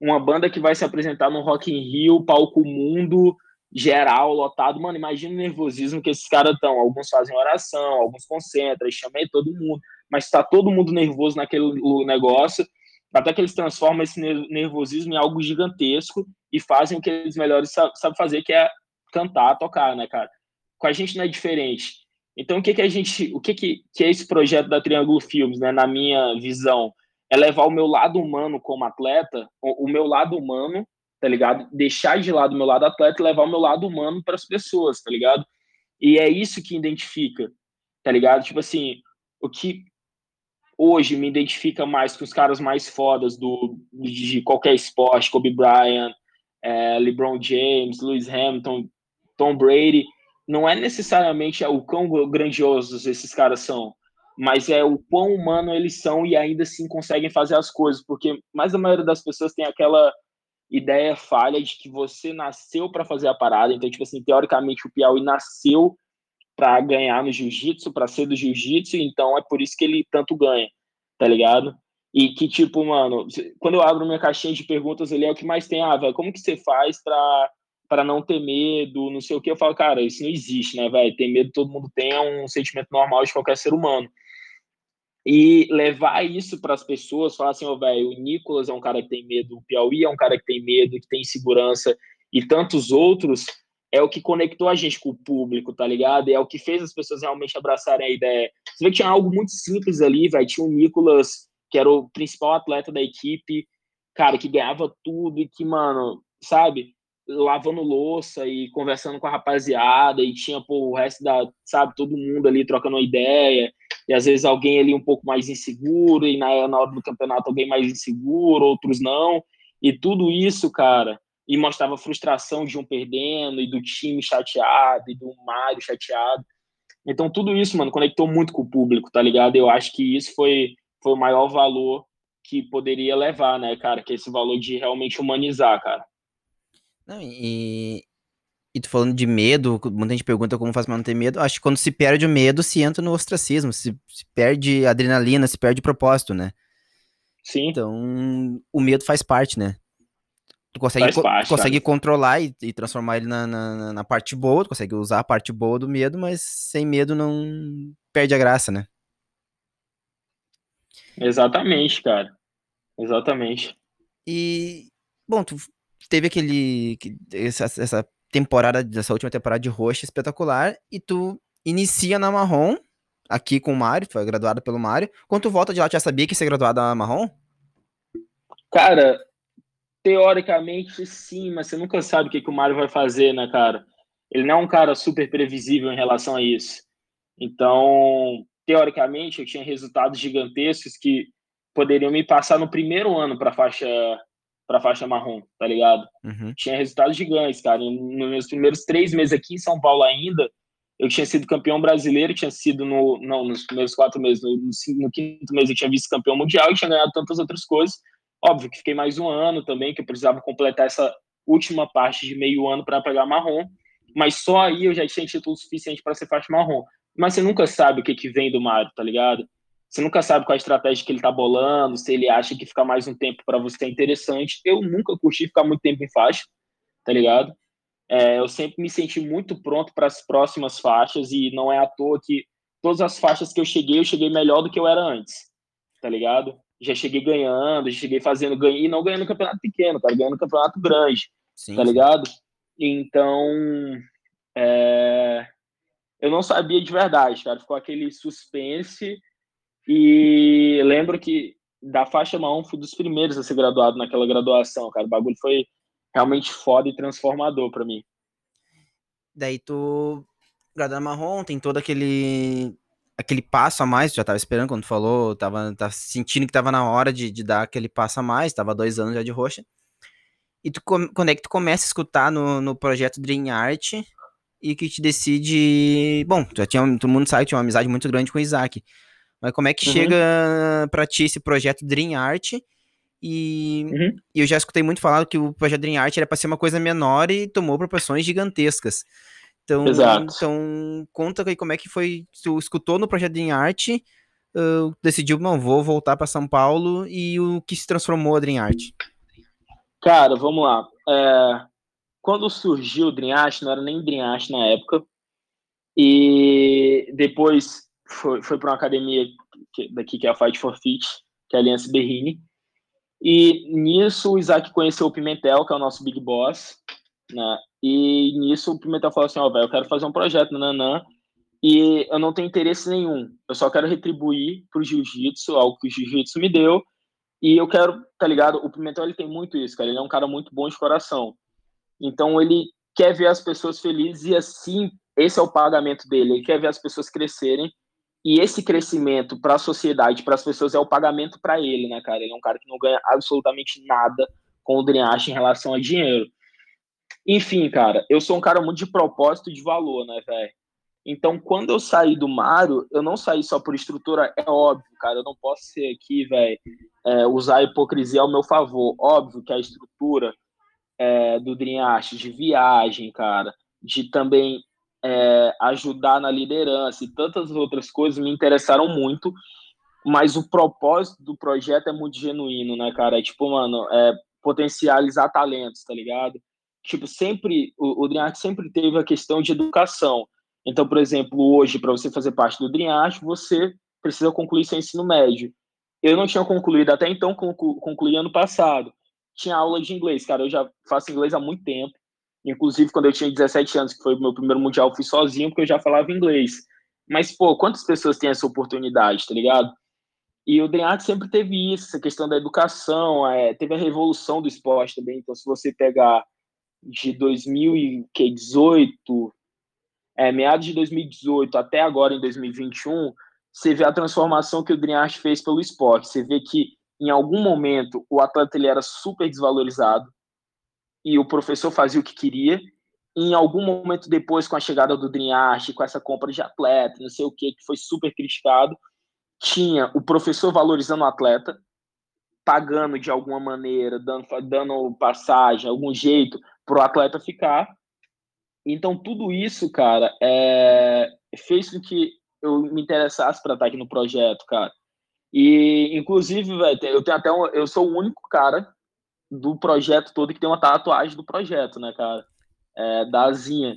uma banda que vai se apresentar no Rock in Rio, palco mundo, geral, lotado. Mano, imagina o nervosismo que esses caras estão. Alguns fazem oração, alguns concentram, chamam todo mundo, mas está todo mundo nervoso naquele negócio até que eles transformam esse nervosismo em algo gigantesco e fazem o que eles melhores sabem fazer, que é cantar, tocar, né, cara? Com a gente não é diferente. Então, o que que a gente, o que que, que é esse projeto da Triângulo Filmes, né, na minha visão? É levar o meu lado humano como atleta, o, o meu lado humano, tá ligado? Deixar de lado o meu lado atleta e levar o meu lado humano para as pessoas, tá ligado? E é isso que identifica, tá ligado? Tipo assim, o que hoje me identifica mais com os caras mais fodas do, de qualquer esporte, Kobe Bryant, é, LeBron James, Lewis Hamilton, Tom Brady, não é necessariamente o quão grandiosos esses caras são, mas é o quão humano eles são e ainda assim conseguem fazer as coisas, porque mais a maioria das pessoas tem aquela ideia falha de que você nasceu para fazer a parada, então tipo assim, teoricamente o Piauí nasceu para ganhar no jiu-jitsu, para ser do jiu-jitsu, então é por isso que ele tanto ganha, tá ligado? E que, tipo, mano, quando eu abro minha caixinha de perguntas ali, é o que mais tem, ah, velho, como que você faz pra, pra não ter medo, não sei o que? Eu falo, cara, isso não existe, né, velho? Ter medo todo mundo tem, é um sentimento normal de qualquer ser humano. E levar isso para as pessoas, falar assim, ó, oh, velho, o Nicolas é um cara que tem medo, o Piauí é um cara que tem medo, que tem insegurança, e tantos outros, é o que conectou a gente com o público, tá ligado? é o que fez as pessoas realmente abraçarem a ideia. Você vê que tinha algo muito simples ali, velho. Tinha o Nicolas, que era o principal atleta da equipe, cara, que ganhava tudo e que, mano, sabe, lavando louça e conversando com a rapaziada, e tinha, pô, o resto da, sabe, todo mundo ali trocando ideia, e às vezes alguém ali um pouco mais inseguro, e na, na hora do campeonato alguém mais inseguro, outros não. E tudo isso, cara, e mostrava a frustração de um perdendo e do time chateado e do Mário chateado. Então tudo isso, mano, conectou muito com o público, tá ligado? Eu acho que isso foi foi o maior valor que poderia levar, né, cara, que é esse valor de realmente humanizar, cara. Não, e e tu falando de medo, muita gente pergunta como faz pra não ter medo. Acho que quando se perde o medo, se entra no ostracismo, se, se perde adrenalina, se perde propósito, né? Sim. Então, o medo faz parte, né? Tu consegue, co parte, consegue controlar e, e, transformar ele na, na, na, parte boa, tu consegue usar a parte boa do medo, mas sem medo não perde a graça, né? Exatamente, cara. Exatamente. E, bom, tu teve aquele. Essa, essa temporada, essa última temporada de roxa espetacular, e tu inicia na marrom, aqui com o Mário, foi graduado pelo Mário. Quando tu volta de lá, tu já sabia que ia ser graduado na marrom? Cara, Teoricamente, sim, mas você nunca sabe o que, que o Mário vai fazer, né, cara? Ele não é um cara super previsível em relação a isso. Então, teoricamente, eu tinha resultados gigantescos que poderiam me passar no primeiro ano para faixa para faixa marrom, tá ligado? Uhum. Tinha resultados gigantes, cara. Nos meus primeiros três meses aqui em São Paulo ainda, eu tinha sido campeão brasileiro, tinha sido no não nos primeiros quatro meses, no, no quinto mês eu tinha visto campeão mundial e tinha ganhado tantas outras coisas Óbvio que fiquei mais um ano também, que eu precisava completar essa última parte de meio ano para pegar marrom, mas só aí eu já tinha título suficiente para ser faixa marrom. Mas você nunca sabe o que, que vem do Mário, tá ligado? Você nunca sabe qual a estratégia que ele tá bolando, se ele acha que ficar mais um tempo para você é interessante. Eu nunca curti ficar muito tempo em faixa, tá ligado? É, eu sempre me senti muito pronto para as próximas faixas e não é à toa que todas as faixas que eu cheguei, eu cheguei melhor do que eu era antes, tá ligado? Já cheguei ganhando, já cheguei fazendo ganho, e não ganhando campeonato pequeno, cara, ganhando campeonato grande, sim, tá ligado? Então, é... eu não sabia de verdade, cara, ficou aquele suspense, e lembro que da faixa marrom fui dos primeiros a ser graduado naquela graduação, cara, o bagulho foi realmente foda e transformador para mim. Daí tu graduado marrom, tem todo aquele aquele passo a mais, já tava esperando quando tu falou, tava, tava sentindo que tava na hora de, de dar aquele passo a mais, tava dois anos já de roxa. E tu, quando é que tu começa a escutar no, no projeto Dream Art e que te decide. Bom, já tinha, todo mundo sabe que tinha uma amizade muito grande com o Isaac. Mas como é que uhum. chega pra ti esse projeto Dream Art? E, uhum. e, eu já escutei muito falar que o projeto Dream Art era para ser uma coisa menor e tomou proporções gigantescas. Então, Exato. então conta aí como é que foi. Tu escutou no projeto Dream Art, uh, decidiu, não, vou voltar para São Paulo e o que se transformou a Dream Art? Cara, vamos lá. É, quando surgiu o Dream Art, não era nem Dream Art na época, e depois foi, foi para uma academia que, daqui que é a Fight for Fit, que é a Aliança Berrini. E nisso o Isaac conheceu o Pimentel, que é o nosso Big Boss, né? E nisso o Pimentel falou assim, ó, oh, velho, eu quero fazer um projeto, nananã, e eu não tenho interesse nenhum. Eu só quero retribuir pro jiu-jitsu, algo que o jiu-jitsu me deu, e eu quero, tá ligado? O Pimentel, ele tem muito isso, cara, ele é um cara muito bom de coração. Então ele quer ver as pessoas felizes e assim, esse é o pagamento dele, ele quer ver as pessoas crescerem, e esse crescimento para a sociedade, para as pessoas, é o pagamento para ele, né, cara? Ele é um cara que não ganha absolutamente nada com o Drenache em relação a dinheiro. Enfim, cara, eu sou um cara muito de propósito e de valor, né, velho? Então, quando eu saí do Mário, eu não saí só por estrutura, é óbvio, cara, eu não posso ser aqui, velho, é, usar a hipocrisia ao meu favor. Óbvio que a estrutura é, do Dreamcast, de viagem, cara, de também é, ajudar na liderança e tantas outras coisas me interessaram muito, mas o propósito do projeto é muito genuíno, né, cara? É tipo, mano, é potencializar talentos, tá ligado? Tipo, sempre, o, o DreamArt sempre teve a questão de educação. Então, por exemplo, hoje, para você fazer parte do DreamArt, você precisa concluir seu ensino médio. Eu não tinha concluído até então, conclu, concluí ano passado. Tinha aula de inglês, cara, eu já faço inglês há muito tempo. Inclusive, quando eu tinha 17 anos, que foi o meu primeiro mundial, fui sozinho, porque eu já falava inglês. Mas, pô, quantas pessoas têm essa oportunidade, tá ligado? E o DreamArt sempre teve isso, essa questão da educação, é, teve a revolução do esporte também. Então, se você pegar de 2018, é, meados de 2018 até agora em 2021, você vê a transformação que o Dream fez pelo esporte. Você vê que em algum momento o atleta ele era super desvalorizado e o professor fazia o que queria. E em algum momento depois, com a chegada do Dream com essa compra de atleta, não sei o que, que foi super criticado, tinha o professor valorizando o atleta, pagando de alguma maneira, dando, dando passagem, algum jeito, para o atleta ficar. Então, tudo isso, cara, é, fez com que eu me interessasse para estar aqui no projeto, cara. E, inclusive, velho, eu tenho até um, eu sou o único cara do projeto todo que tem uma tatuagem do projeto, né, cara? É, da Azinha.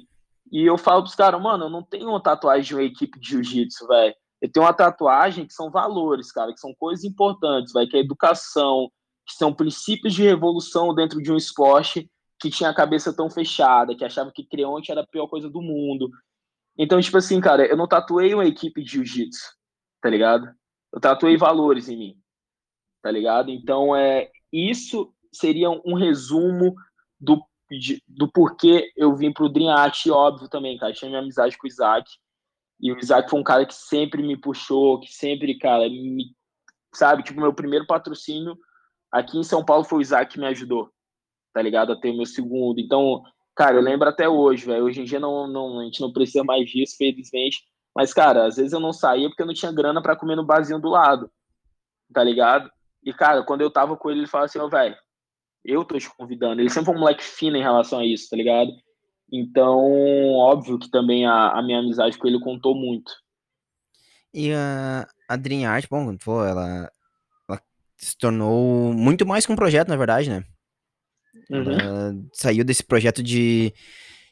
E eu falo pros caras, mano, eu não tenho uma tatuagem de uma equipe de jiu-jitsu, velho. Eu tenho uma tatuagem que são valores, cara, que são coisas importantes, velho, que é educação, que são princípios de revolução dentro de um esporte que tinha a cabeça tão fechada, que achava que Creonte era a pior coisa do mundo. Então, tipo assim, cara, eu não tatuei uma equipe de jiu-jitsu, tá ligado? Eu tatuei valores em mim, tá ligado? Então, é, isso seria um resumo do, de, do porquê eu vim pro Dream Art, óbvio também, cara. Tinha minha amizade com o Isaac. E o Isaac foi um cara que sempre me puxou, que sempre, cara, me, sabe? Tipo, meu primeiro patrocínio aqui em São Paulo foi o Isaac que me ajudou tá ligado? A ter o meu segundo. Então, cara, eu lembro até hoje, velho. Hoje em dia não, não, a gente não precisa mais disso, felizmente. Mas, cara, às vezes eu não saía porque eu não tinha grana para comer no barzinho do lado, tá ligado? E, cara, quando eu tava com ele, ele falava assim, ó, oh, velho, eu tô te convidando. Ele sempre foi um moleque fino em relação a isso, tá ligado? Então, óbvio que também a, a minha amizade com ele contou muito. E a, a Dream Art, bom, pô, ela, ela se tornou muito mais que um projeto, na verdade, né? Uhum. Uh, saiu desse projeto de,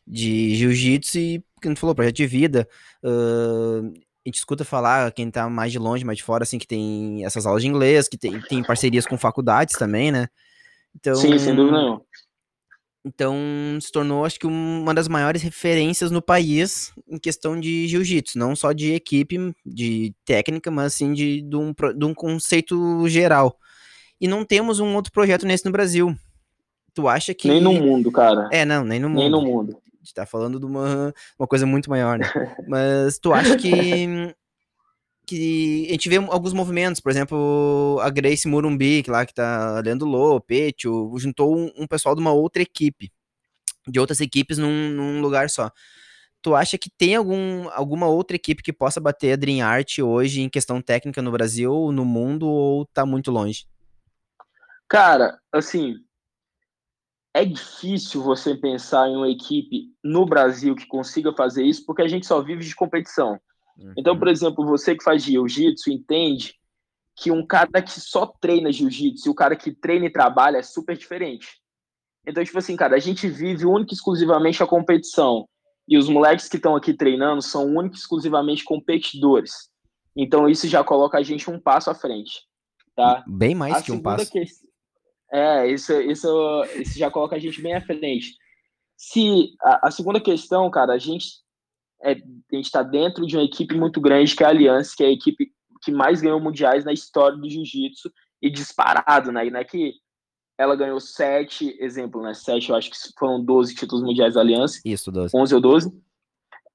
de jiu-jitsu e, como tu falou, projeto de vida. Uh, a gente escuta falar, quem tá mais de longe, mais de fora, assim, que tem essas aulas de inglês, que tem, tem parcerias com faculdades também, né? Então, Sim, sem dúvida. Então, se tornou, acho que, uma das maiores referências no país em questão de jiu-jitsu, não só de equipe, de técnica, mas assim de, de, um, de um conceito geral. E não temos um outro projeto nesse no Brasil. Tu acha que. Nem no mundo, cara. É, não, nem no mundo. Nem no mundo. A gente tá falando de uma, uma coisa muito maior, né? mas tu acha que que a gente vê alguns movimentos, por exemplo, a Grace Murumbi, que lá que tá lendo Lô, Petio, juntou um, um, pessoal de uma outra equipe, de outras equipes num, num, lugar só. Tu acha que tem algum, alguma outra equipe que possa bater a Dream Art hoje em questão técnica no Brasil, no mundo, ou tá muito longe? Cara, assim, é difícil você pensar em uma equipe no Brasil que consiga fazer isso, porque a gente só vive de competição. Então, uhum. por exemplo, você que faz jiu-jitsu entende que um cara que só treina jiu-jitsu e o cara que treina e trabalha é super diferente. Então, tipo assim, cara, a gente vive única e exclusivamente a competição. E os moleques que estão aqui treinando são única e exclusivamente competidores. Então, isso já coloca a gente um passo à frente. Tá? Bem mais a que um passo. Que... É, isso, isso, isso já coloca a gente bem à frente. Se a, a segunda questão, cara, a gente é, a gente está dentro de uma equipe muito grande, que é a Aliança, que é a equipe que mais ganhou mundiais na história do jiu-jitsu e disparado, né? E não é que ela ganhou sete, exemplo, né? Sete, eu acho que foram 12 títulos mundiais da Aliança. Isso, 12. 11 ou 12.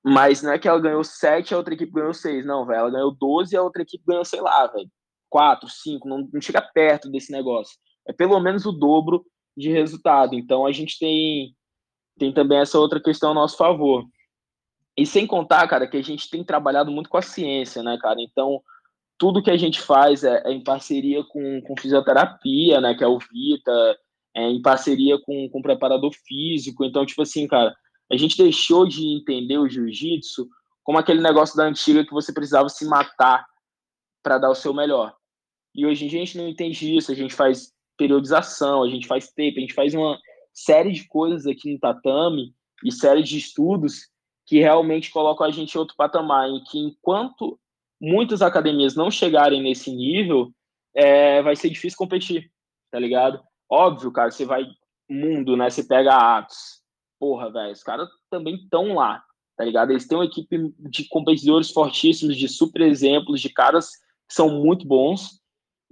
Mas não é que ela ganhou sete e a outra equipe ganhou seis, não, velho. Ela ganhou 12 e a outra equipe ganhou, sei lá, velho, quatro, cinco, não, não chega perto desse negócio. É pelo menos o dobro de resultado. Então a gente tem, tem também essa outra questão a nosso favor. E sem contar, cara, que a gente tem trabalhado muito com a ciência, né, cara? Então, tudo que a gente faz é, é em parceria com, com fisioterapia, né, que é o Vita, é em parceria com, com preparador físico. Então, tipo assim, cara, a gente deixou de entender o jiu-jitsu como aquele negócio da antiga que você precisava se matar para dar o seu melhor. E hoje em dia a gente não entende isso, a gente faz periodização, a gente faz tape, a gente faz uma série de coisas aqui no tatame e série de estudos que realmente colocam a gente em outro patamar, em que enquanto muitas academias não chegarem nesse nível, é, vai ser difícil competir, tá ligado? Óbvio, cara, você vai mundo, né? Você pega Atos, porra, velho, os caras também estão lá, tá ligado? Eles têm uma equipe de competidores fortíssimos, de super exemplos, de caras que são muito bons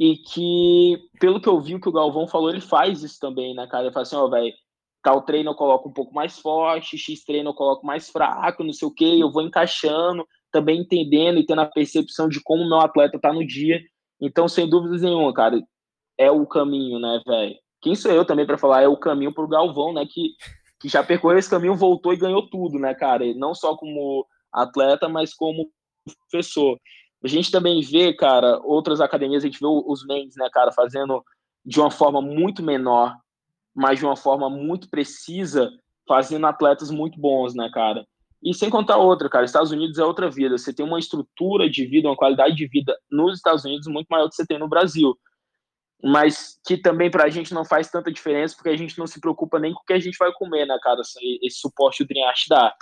e que, pelo que eu vi o que o Galvão falou, ele faz isso também, né, cara? Ele fala assim, ó, oh, velho, tal treino eu coloco um pouco mais forte, X treino eu coloco mais fraco, não sei o que, eu vou encaixando, também entendendo e tendo a percepção de como o meu atleta tá no dia. Então, sem dúvidas nenhuma, cara, é o caminho, né, velho? Quem sou eu também para falar? É o caminho pro Galvão, né, que, que já percorreu esse caminho, voltou e ganhou tudo, né, cara? Não só como atleta, mas como professor. A gente também vê, cara, outras academias, a gente vê os mens, né, cara, fazendo de uma forma muito menor mas de uma forma muito precisa, fazendo atletas muito bons, né, cara? E sem contar outra, cara, Estados Unidos é outra vida. Você tem uma estrutura de vida, uma qualidade de vida nos Estados Unidos muito maior do que você tem no Brasil. Mas que também para a gente não faz tanta diferença, porque a gente não se preocupa nem com o que a gente vai comer, né, cara? Esse, esse suporte o Dreamart dá.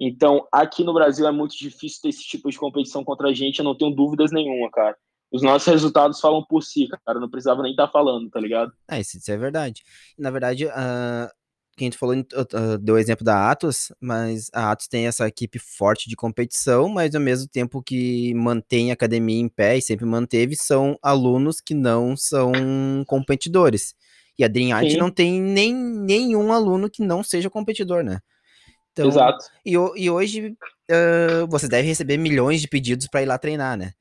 Então, aqui no Brasil é muito difícil ter esse tipo de competição contra a gente, eu não tenho dúvidas nenhuma, cara os nossos resultados falam por si, cara. Não precisava nem estar tá falando, tá ligado? É, isso, isso é verdade. Na verdade, uh, quem tu falou, uh, deu o exemplo da Atos, mas a Atos tem essa equipe forte de competição, mas ao mesmo tempo que mantém a academia em pé e sempre manteve, são alunos que não são competidores. E a Dream Art não tem nem, nenhum aluno que não seja competidor, né? Então, Exato. E, e hoje uh, você deve receber milhões de pedidos para ir lá treinar, né?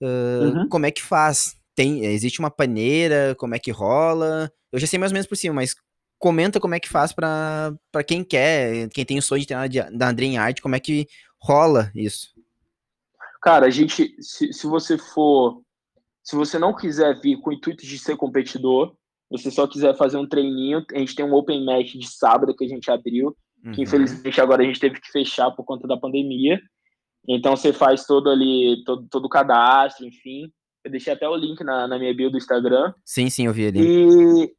uhum. Como é que faz? Tem, existe uma paneira? Como é que rola? Eu já sei mais ou menos por cima, mas comenta como é que faz para quem quer, quem tem o sonho de treinar da Dream Art, como é que rola isso? Cara, a gente, se, se você for, se você não quiser vir com o intuito de ser competidor, você só quiser fazer um treininho, a gente tem um open match de sábado que a gente abriu, uhum. que infelizmente agora a gente teve que fechar por conta da pandemia. Então você faz todo ali, todo, todo o cadastro, enfim. Eu deixei até o link na, na minha bio do Instagram. Sim, sim, eu vi ali. E,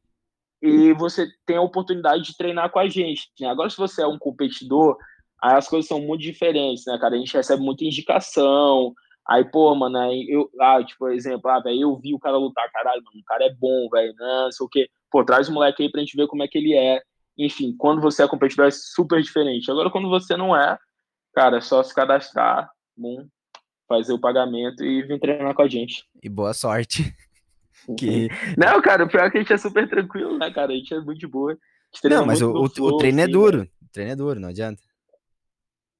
e você tem a oportunidade de treinar com a gente. Né? Agora, se você é um competidor, aí as coisas são muito diferentes, né, cara? A gente recebe muita indicação, Aí, pô, mano, aí eu, ah, tipo, por exemplo, ah, velho, eu vi o cara lutar, caralho, mano, o cara é bom, velho, não sei o quê. Pô, traz o moleque aí pra gente ver como é que ele é. Enfim, quando você é competidor é super diferente. Agora, quando você não é, cara, é só se cadastrar, bom, fazer o pagamento e vir treinar com a gente. E boa sorte. que... Não, cara, o pior é que a gente é super tranquilo, né, cara? A gente é muito de boa. Não, mas o, o, flow, o, treino é assim, é duro. Né? O treino é duro, não adianta.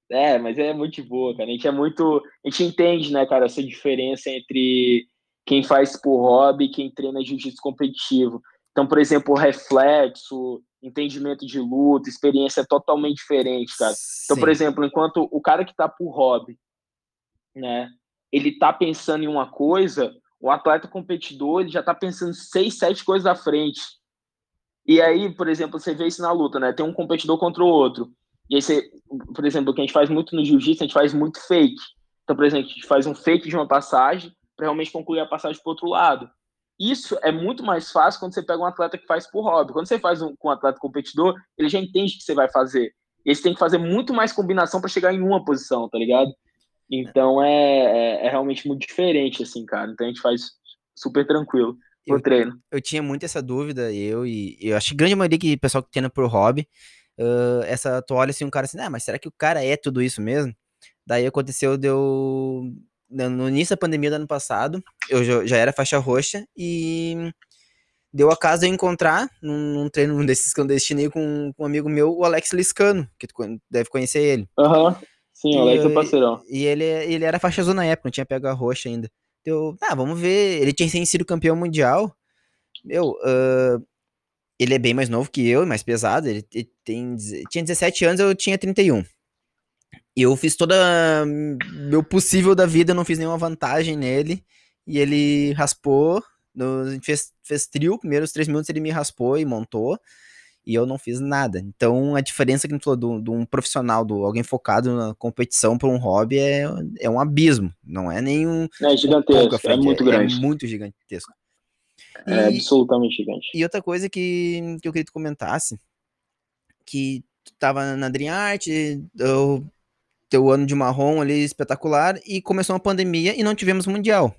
É, mas é muito boa, cara. A gente é muito. A gente entende, né, cara, essa diferença entre quem faz por hobby e quem treina jiu-jitsu competitivo. Então, por exemplo, o reflexo, entendimento de luta, experiência totalmente diferente, cara. Então, Sim. por exemplo, enquanto o cara que tá por hobby, né, ele tá pensando em uma coisa, o atleta competidor ele já tá pensando seis, sete coisas à frente. E aí, por exemplo, você vê isso na luta, né? Tem um competidor contra o outro. E aí você, por exemplo, o que a gente faz muito no jiu-jitsu, a gente faz muito fake. Então, por exemplo, a gente faz um fake de uma passagem para realmente concluir a passagem para o outro lado. Isso é muito mais fácil quando você pega um atleta que faz por hobby. Quando você faz um, com um atleta competidor, ele já entende o que você vai fazer. E você tem que fazer muito mais combinação para chegar em uma posição, tá ligado? Então é, é, é, realmente muito diferente, assim, cara. Então a gente faz super tranquilo no eu, treino. Eu tinha muito essa dúvida, eu e eu acho que grande maioria que pessoal que treina por hobby, uh, essa tu olha assim, um cara assim, ah, mas será que o cara é tudo isso mesmo? Daí aconteceu, deu. No início da pandemia do ano passado, eu já, era faixa roxa e deu a casa eu encontrar num, num treino desses clandestinos com, com um amigo meu, o Alex Liscano, que tu deve conhecer ele. Aham, uhum. sim, o Alex é parceirão. E ele, ele era faixa azul na época, não tinha pego a roxa ainda. Eu, ah, vamos ver, ele tinha sido campeão mundial. Meu, uh, ele é bem mais novo que eu, mais pesado. Ele, ele tem, tinha 17 anos, eu tinha 31. E eu fiz toda meu possível da vida, não fiz nenhuma vantagem nele. E ele raspou. A gente fez, fez trio, primeiros três minutos ele me raspou e montou. E eu não fiz nada. Então a diferença que a gente falou de um profissional, do alguém focado na competição para um hobby é, é um abismo. Não é nenhum. É gigantesco, é muito grande. É muito gigantesco. É e, absolutamente gigante. E outra coisa que, que eu queria que tu comentasse, que tu tava na Dream Art, o teu ano de marrom ali espetacular, e começou uma pandemia e não tivemos mundial.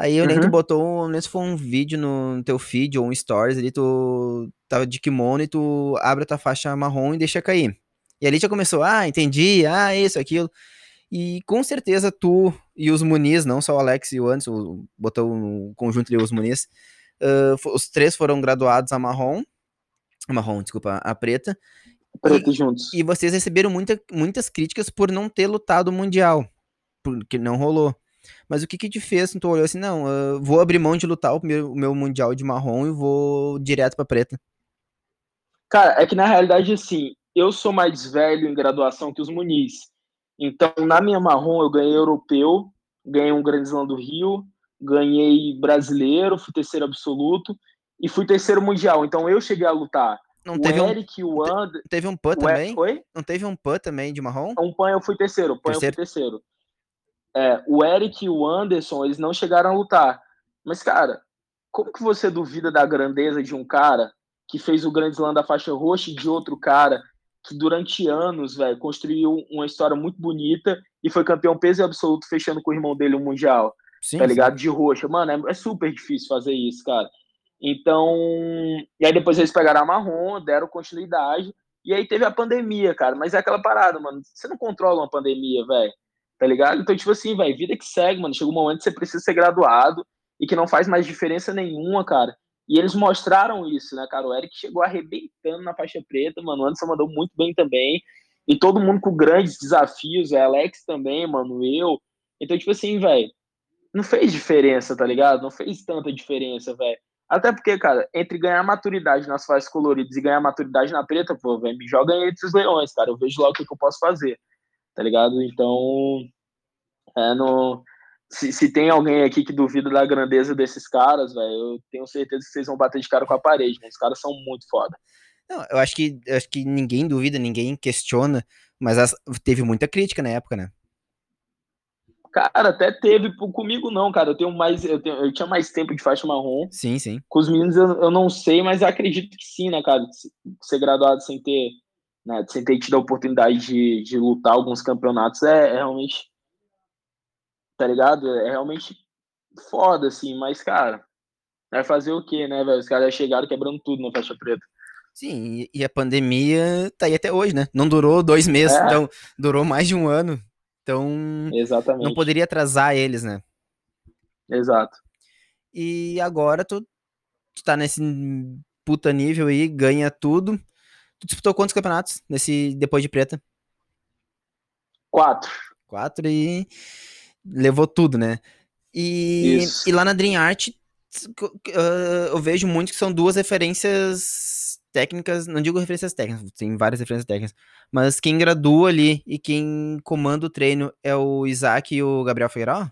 Aí eu uhum. lembro que tu botou, não sei se foi um vídeo no teu feed ou um stories ali, tu tava de kimono e tu abre a tua faixa marrom e deixa cair. E ali já começou, ah, entendi, ah, isso, aquilo. E com certeza tu e os Muniz, não só o Alex e o Anderson, botou um conjunto de os Muniz, uh, os três foram graduados a marrom, a marrom, desculpa, a preta. Preto e, juntos. E vocês receberam muita, muitas críticas por não ter lutado o Mundial, porque não rolou. Mas o que que te fez? Tu olhou assim, não, vou abrir mão de lutar o meu, o meu Mundial de marrom e vou direto pra preta. Cara, é que na realidade, assim, eu sou mais velho em graduação que os Muniz. Então, na minha marrom, eu ganhei europeu, ganhei um Grande Slam do Rio, ganhei brasileiro, fui terceiro absoluto e fui terceiro mundial. Então, eu cheguei a lutar. Não o teve Eric, um, o And... Teve um PAN também? Foi? Não teve um PAN também de marrom? Um PAN eu fui terceiro. PAN terceiro? eu fui terceiro. É, o Eric e o Anderson, eles não chegaram a lutar. Mas, cara, como que você duvida da grandeza de um cara que fez o Grande Slam da faixa roxa e de outro cara que durante anos, velho, construiu uma história muito bonita e foi campeão peso absoluto fechando com o irmão dele o Mundial. Sim, tá ligado? Sim. De roxa. Mano, é, é, super difícil fazer isso, cara. Então, e aí depois eles pegaram a marrom, deram continuidade, e aí teve a pandemia, cara. Mas é aquela parada, mano. Você não controla uma pandemia, velho. Tá ligado? Então, tipo assim, velho, vida que segue, mano. Chega um momento que você precisa ser graduado e que não faz mais diferença nenhuma, cara. E eles mostraram isso, né, cara? O Eric chegou arrebentando na faixa preta, mano. O Anderson mandou muito bem também. E todo mundo com grandes desafios, é Alex também, mano, eu. Então, tipo assim, velho, não fez diferença, tá ligado? Não fez tanta diferença, velho. Até porque, cara, entre ganhar maturidade nas faixas coloridas e ganhar maturidade na preta, pô, velho, me joga entre os leões, cara. Eu vejo logo o que, que eu posso fazer, tá ligado? Então, é, no, se, se tem alguém aqui que duvida da grandeza desses caras, velho, eu tenho certeza que vocês vão bater de cara com a parede, né? Os caras são muito foda. Não, eu acho que eu acho que ninguém duvida, ninguém questiona, mas as, teve muita crítica na época, né? Cara, até teve comigo não, cara. Eu tenho mais, eu, tenho, eu tinha mais tempo de faixa marrom. Sim, sim. Com os meninos eu, eu não sei, mas acredito que sim, né, cara? Ser graduado sem ter, né, sem ter tido a oportunidade de, de lutar alguns campeonatos é, é realmente tá ligado? É realmente foda, assim, mas, cara, vai fazer o quê, né, velho? Os caras chegaram quebrando tudo na faixa preta. Sim, e a pandemia tá aí até hoje, né? Não durou dois meses, é. então durou mais de um ano. Então, Exatamente. não poderia atrasar eles, né? Exato. E agora tu, tu tá nesse puta nível aí, ganha tudo. Tu disputou quantos campeonatos nesse depois de preta? Quatro. Quatro e levou tudo, né? E, e lá na Dream Art, eu vejo muito que são duas referências técnicas, não digo referências técnicas, tem várias referências técnicas, mas quem gradua ali e quem comanda o treino é o Isaac e o Gabriel Figueiredo?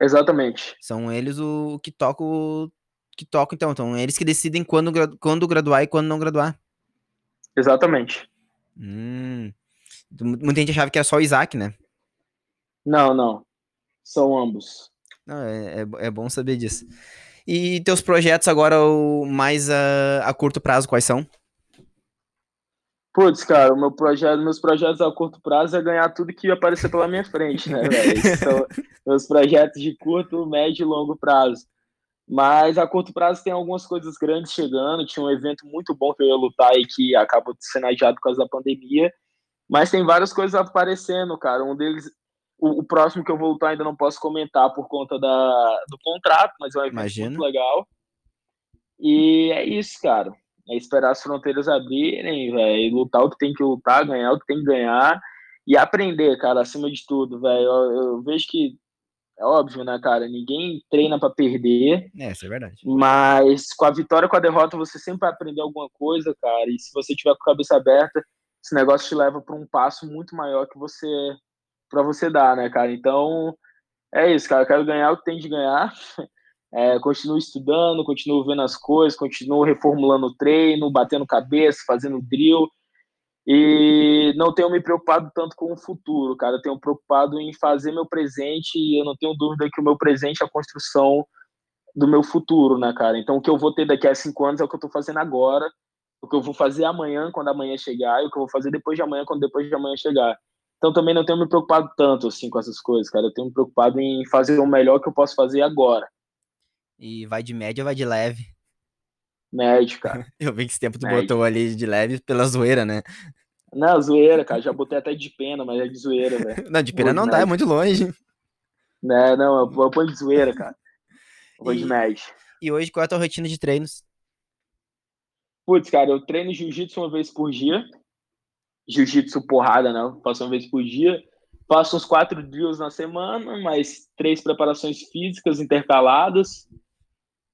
Exatamente. São eles o que tocam, que tocam então, então eles que decidem quando, quando graduar e quando não graduar. Exatamente. Hum. Muita gente achava que era só o Isaac, né? Não, não. São ambos. Não, é, é, é bom saber disso. E teus projetos agora o mais a, a curto prazo, quais são? Putz, cara, meu projeto, meus projetos a curto prazo é ganhar tudo que aparecer pela minha frente, né, velho? São meus projetos de curto, médio e longo prazo. Mas a curto prazo tem algumas coisas grandes chegando. Tinha um evento muito bom que eu ia lutar e que acabou sendo adiado por causa da pandemia. Mas tem várias coisas aparecendo, cara. Um deles, o, o, próximo que eu vou lutar ainda não posso comentar por conta da, do contrato, mas é um evento Imagina. muito legal. E é isso, cara. É esperar as fronteiras abrirem, velho, lutar o que tem que lutar, ganhar o que tem que ganhar e aprender, cara, acima de tudo, velho. Eu, eu, vejo que é óbvio, né, cara? Ninguém treina para perder. É, isso é verdade. Mas com a vitória, com a derrota, você sempre vai aprender alguma coisa, cara. E se você tiver com a cabeça aberta, esse negócio te leva para um passo muito maior que você para você dar, né, cara? Então, é isso, cara. Eu quero ganhar o que tem de ganhar. É, continuo estudando, continuo vendo as coisas, continuo reformulando o treino, batendo cabeça, fazendo drill. E não tenho me preocupado tanto com o futuro, cara. Eu tenho preocupado em fazer meu presente e eu não tenho dúvida que o meu presente é a construção do meu futuro, né, cara? Então, o que eu vou ter daqui a cinco anos é o que eu tô fazendo agora, o que eu vou fazer amanhã, quando amanhã chegar, e o que eu vou fazer depois de amanhã, quando depois de amanhã chegar. Então também não tenho me preocupado tanto assim com essas coisas, cara. Eu tenho me preocupado em fazer o melhor que eu posso fazer agora. E vai de média ou vai de leve? Médio, cara. eu vi que esse tempo tu médio. botou ali de leve pela zoeira, né? Não, zoeira, cara. Já botei até de pena, mas é de zoeira, velho. Não, de pena não dá, é muito longe. Né, não, eu, eu ponho de zoeira, cara. Eu vou e, de médio. E hoje, qual é a tua rotina de treinos? Putz, cara, eu treino jiu-jitsu uma vez por dia jiu-jitsu porrada, né? faço uma vez por dia. Faço uns quatro drills na semana, mais três preparações físicas intercaladas.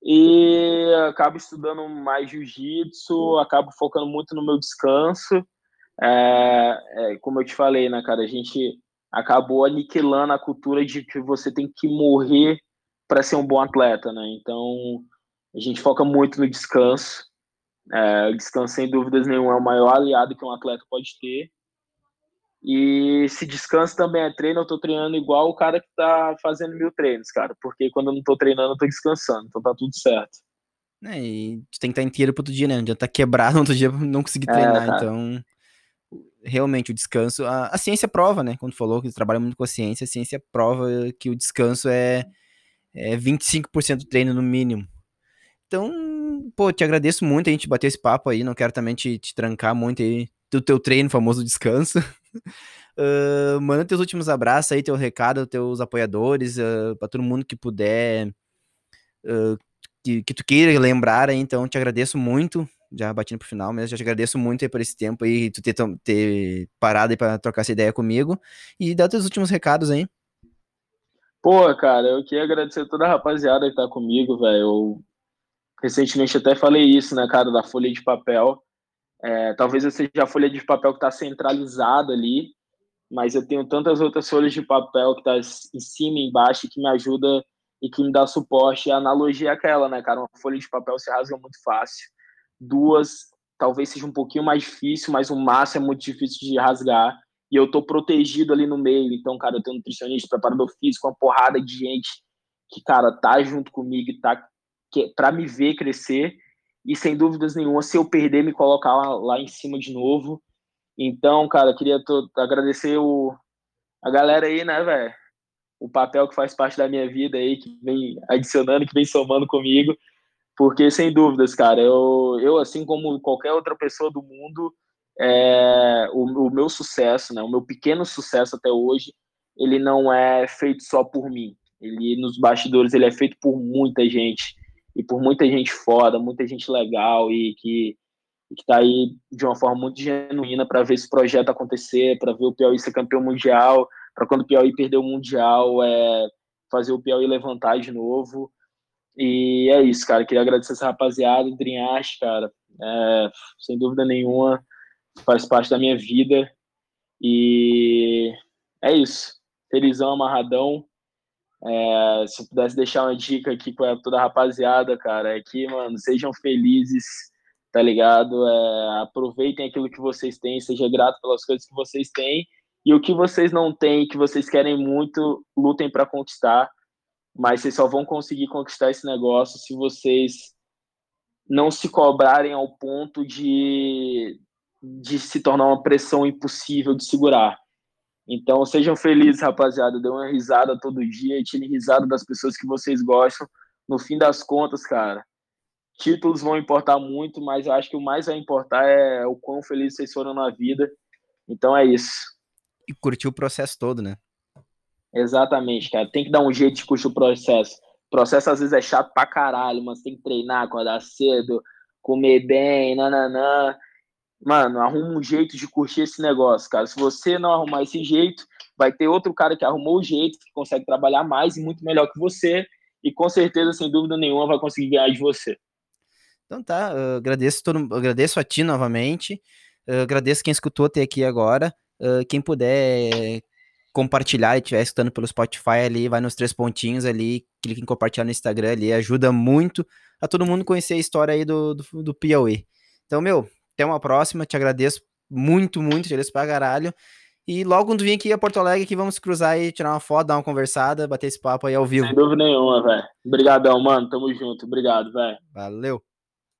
E acabo estudando mais jiu-jitsu, acabo focando muito no meu descanso. É, é, como eu te falei, né, cara? A gente acabou aniquilando a cultura de que você tem que morrer para ser um bom atleta, né? Então, a gente foca muito no descanso. É, o descanso, sem dúvidas nenhuma, é o maior aliado que um atleta pode ter. E se descanso também é treino, eu tô treinando igual o cara que tá fazendo mil treinos, cara. Porque quando eu não tô treinando, eu tô descansando. Então tá tudo certo. É, e tu tem que estar inteiro pro outro dia, né? Não adianta tá quebrado no outro dia não conseguir é, treinar. É, então, realmente, o descanso. A, a, ciência prova, né? Quando falou que trabalha muito com a ciência, a ciência prova que o descanso é, é 25% do treino no mínimo. Então, pô, te agradeço muito a gente bater esse papo aí. Não quero também te, te trancar muito aí do teu treino, famoso descanso. uh, manda teus últimos abraços aí, teu recado, teus apoiadores, uh, pra todo mundo que puder, uh, que, que tu queira lembrar aí. Então, te agradeço muito. Já batendo pro final mesmo, já te agradeço muito aí por esse tempo aí, tu ter, ter parado aí pra trocar essa ideia comigo. E dá teus últimos recados aí. Pô, cara, eu queria agradecer toda a rapaziada que tá comigo, velho recentemente até falei isso, né, cara, da folha de papel. É, talvez eu seja a folha de papel que está centralizada ali, mas eu tenho tantas outras folhas de papel que tá em cima e embaixo que me ajuda e que me dá suporte. A analogia é aquela, né, cara? Uma folha de papel se rasga muito fácil. Duas, talvez seja um pouquinho mais difícil, mas o maço é muito difícil de rasgar. E eu tô protegido ali no meio. Então, cara, eu tenho nutricionista, preparador físico, uma porrada de gente que, cara, tá junto comigo e tá para me ver crescer e sem dúvidas nenhuma, se eu perder, me colocar lá, lá em cima de novo. Então, cara, queria agradecer o, a galera aí, né, velho? o papel que faz parte da minha vida aí, que vem adicionando, que vem somando comigo, porque sem dúvidas, cara, eu, eu assim como qualquer outra pessoa do mundo, é, o, o meu sucesso, né, o meu pequeno sucesso até hoje, ele não é feito só por mim. Ele nos bastidores ele é feito por muita gente e por muita gente foda, muita gente legal e que está aí de uma forma muito genuína para ver esse projeto acontecer, para ver o Piauí ser campeão mundial, para quando o Piauí perder o mundial, é, fazer o Piauí levantar de novo. E é isso, cara. Queria agradecer essa rapaziada, Dreamhash, cara. É, sem dúvida nenhuma, faz parte da minha vida. E é isso. Felizão, amarradão. É, se eu pudesse deixar uma dica aqui para toda a rapaziada, cara, é que, mano, sejam felizes, tá ligado? É, aproveitem aquilo que vocês têm, seja grato pelas coisas que vocês têm. E o que vocês não têm, que vocês querem muito, lutem para conquistar mas vocês só vão conseguir conquistar esse negócio se vocês não se cobrarem ao ponto de, de se tornar uma pressão impossível de segurar. Então, sejam felizes, rapaziada. Dê uma risada todo dia e tirem risada das pessoas que vocês gostam. No fim das contas, cara, títulos vão importar muito, mas eu acho que o mais vai importar é o quão felizes vocês foram na vida. Então é isso. E curtir o processo todo, né? Exatamente, cara. Tem que dar um jeito de curtir o processo. O processo às vezes é chato pra caralho, mas tem que treinar, acordar cedo, comer bem, nananã. Mano, arruma um jeito de curtir esse negócio, cara. Se você não arrumar esse jeito, vai ter outro cara que arrumou o jeito, que consegue trabalhar mais e muito melhor que você, e com certeza, sem dúvida nenhuma, vai conseguir ganhar de você. Então tá, agradeço, todo, agradeço a ti novamente, agradeço quem escutou até aqui agora. quem puder compartilhar e estiver escutando pelo Spotify ali, vai nos três pontinhos ali, clique em compartilhar no Instagram ali, ajuda muito a todo mundo conhecer a história aí do, do, do Piauí. Então, meu, até uma próxima, te agradeço muito, muito, te agradeço pra caralho. E logo quando vir aqui a Porto Alegre, aqui vamos cruzar e tirar uma foto, dar uma conversada, bater esse papo aí ao vivo. Sem dúvida nenhuma, velho. Obrigadão, mano. Tamo junto. Obrigado, velho. Valeu.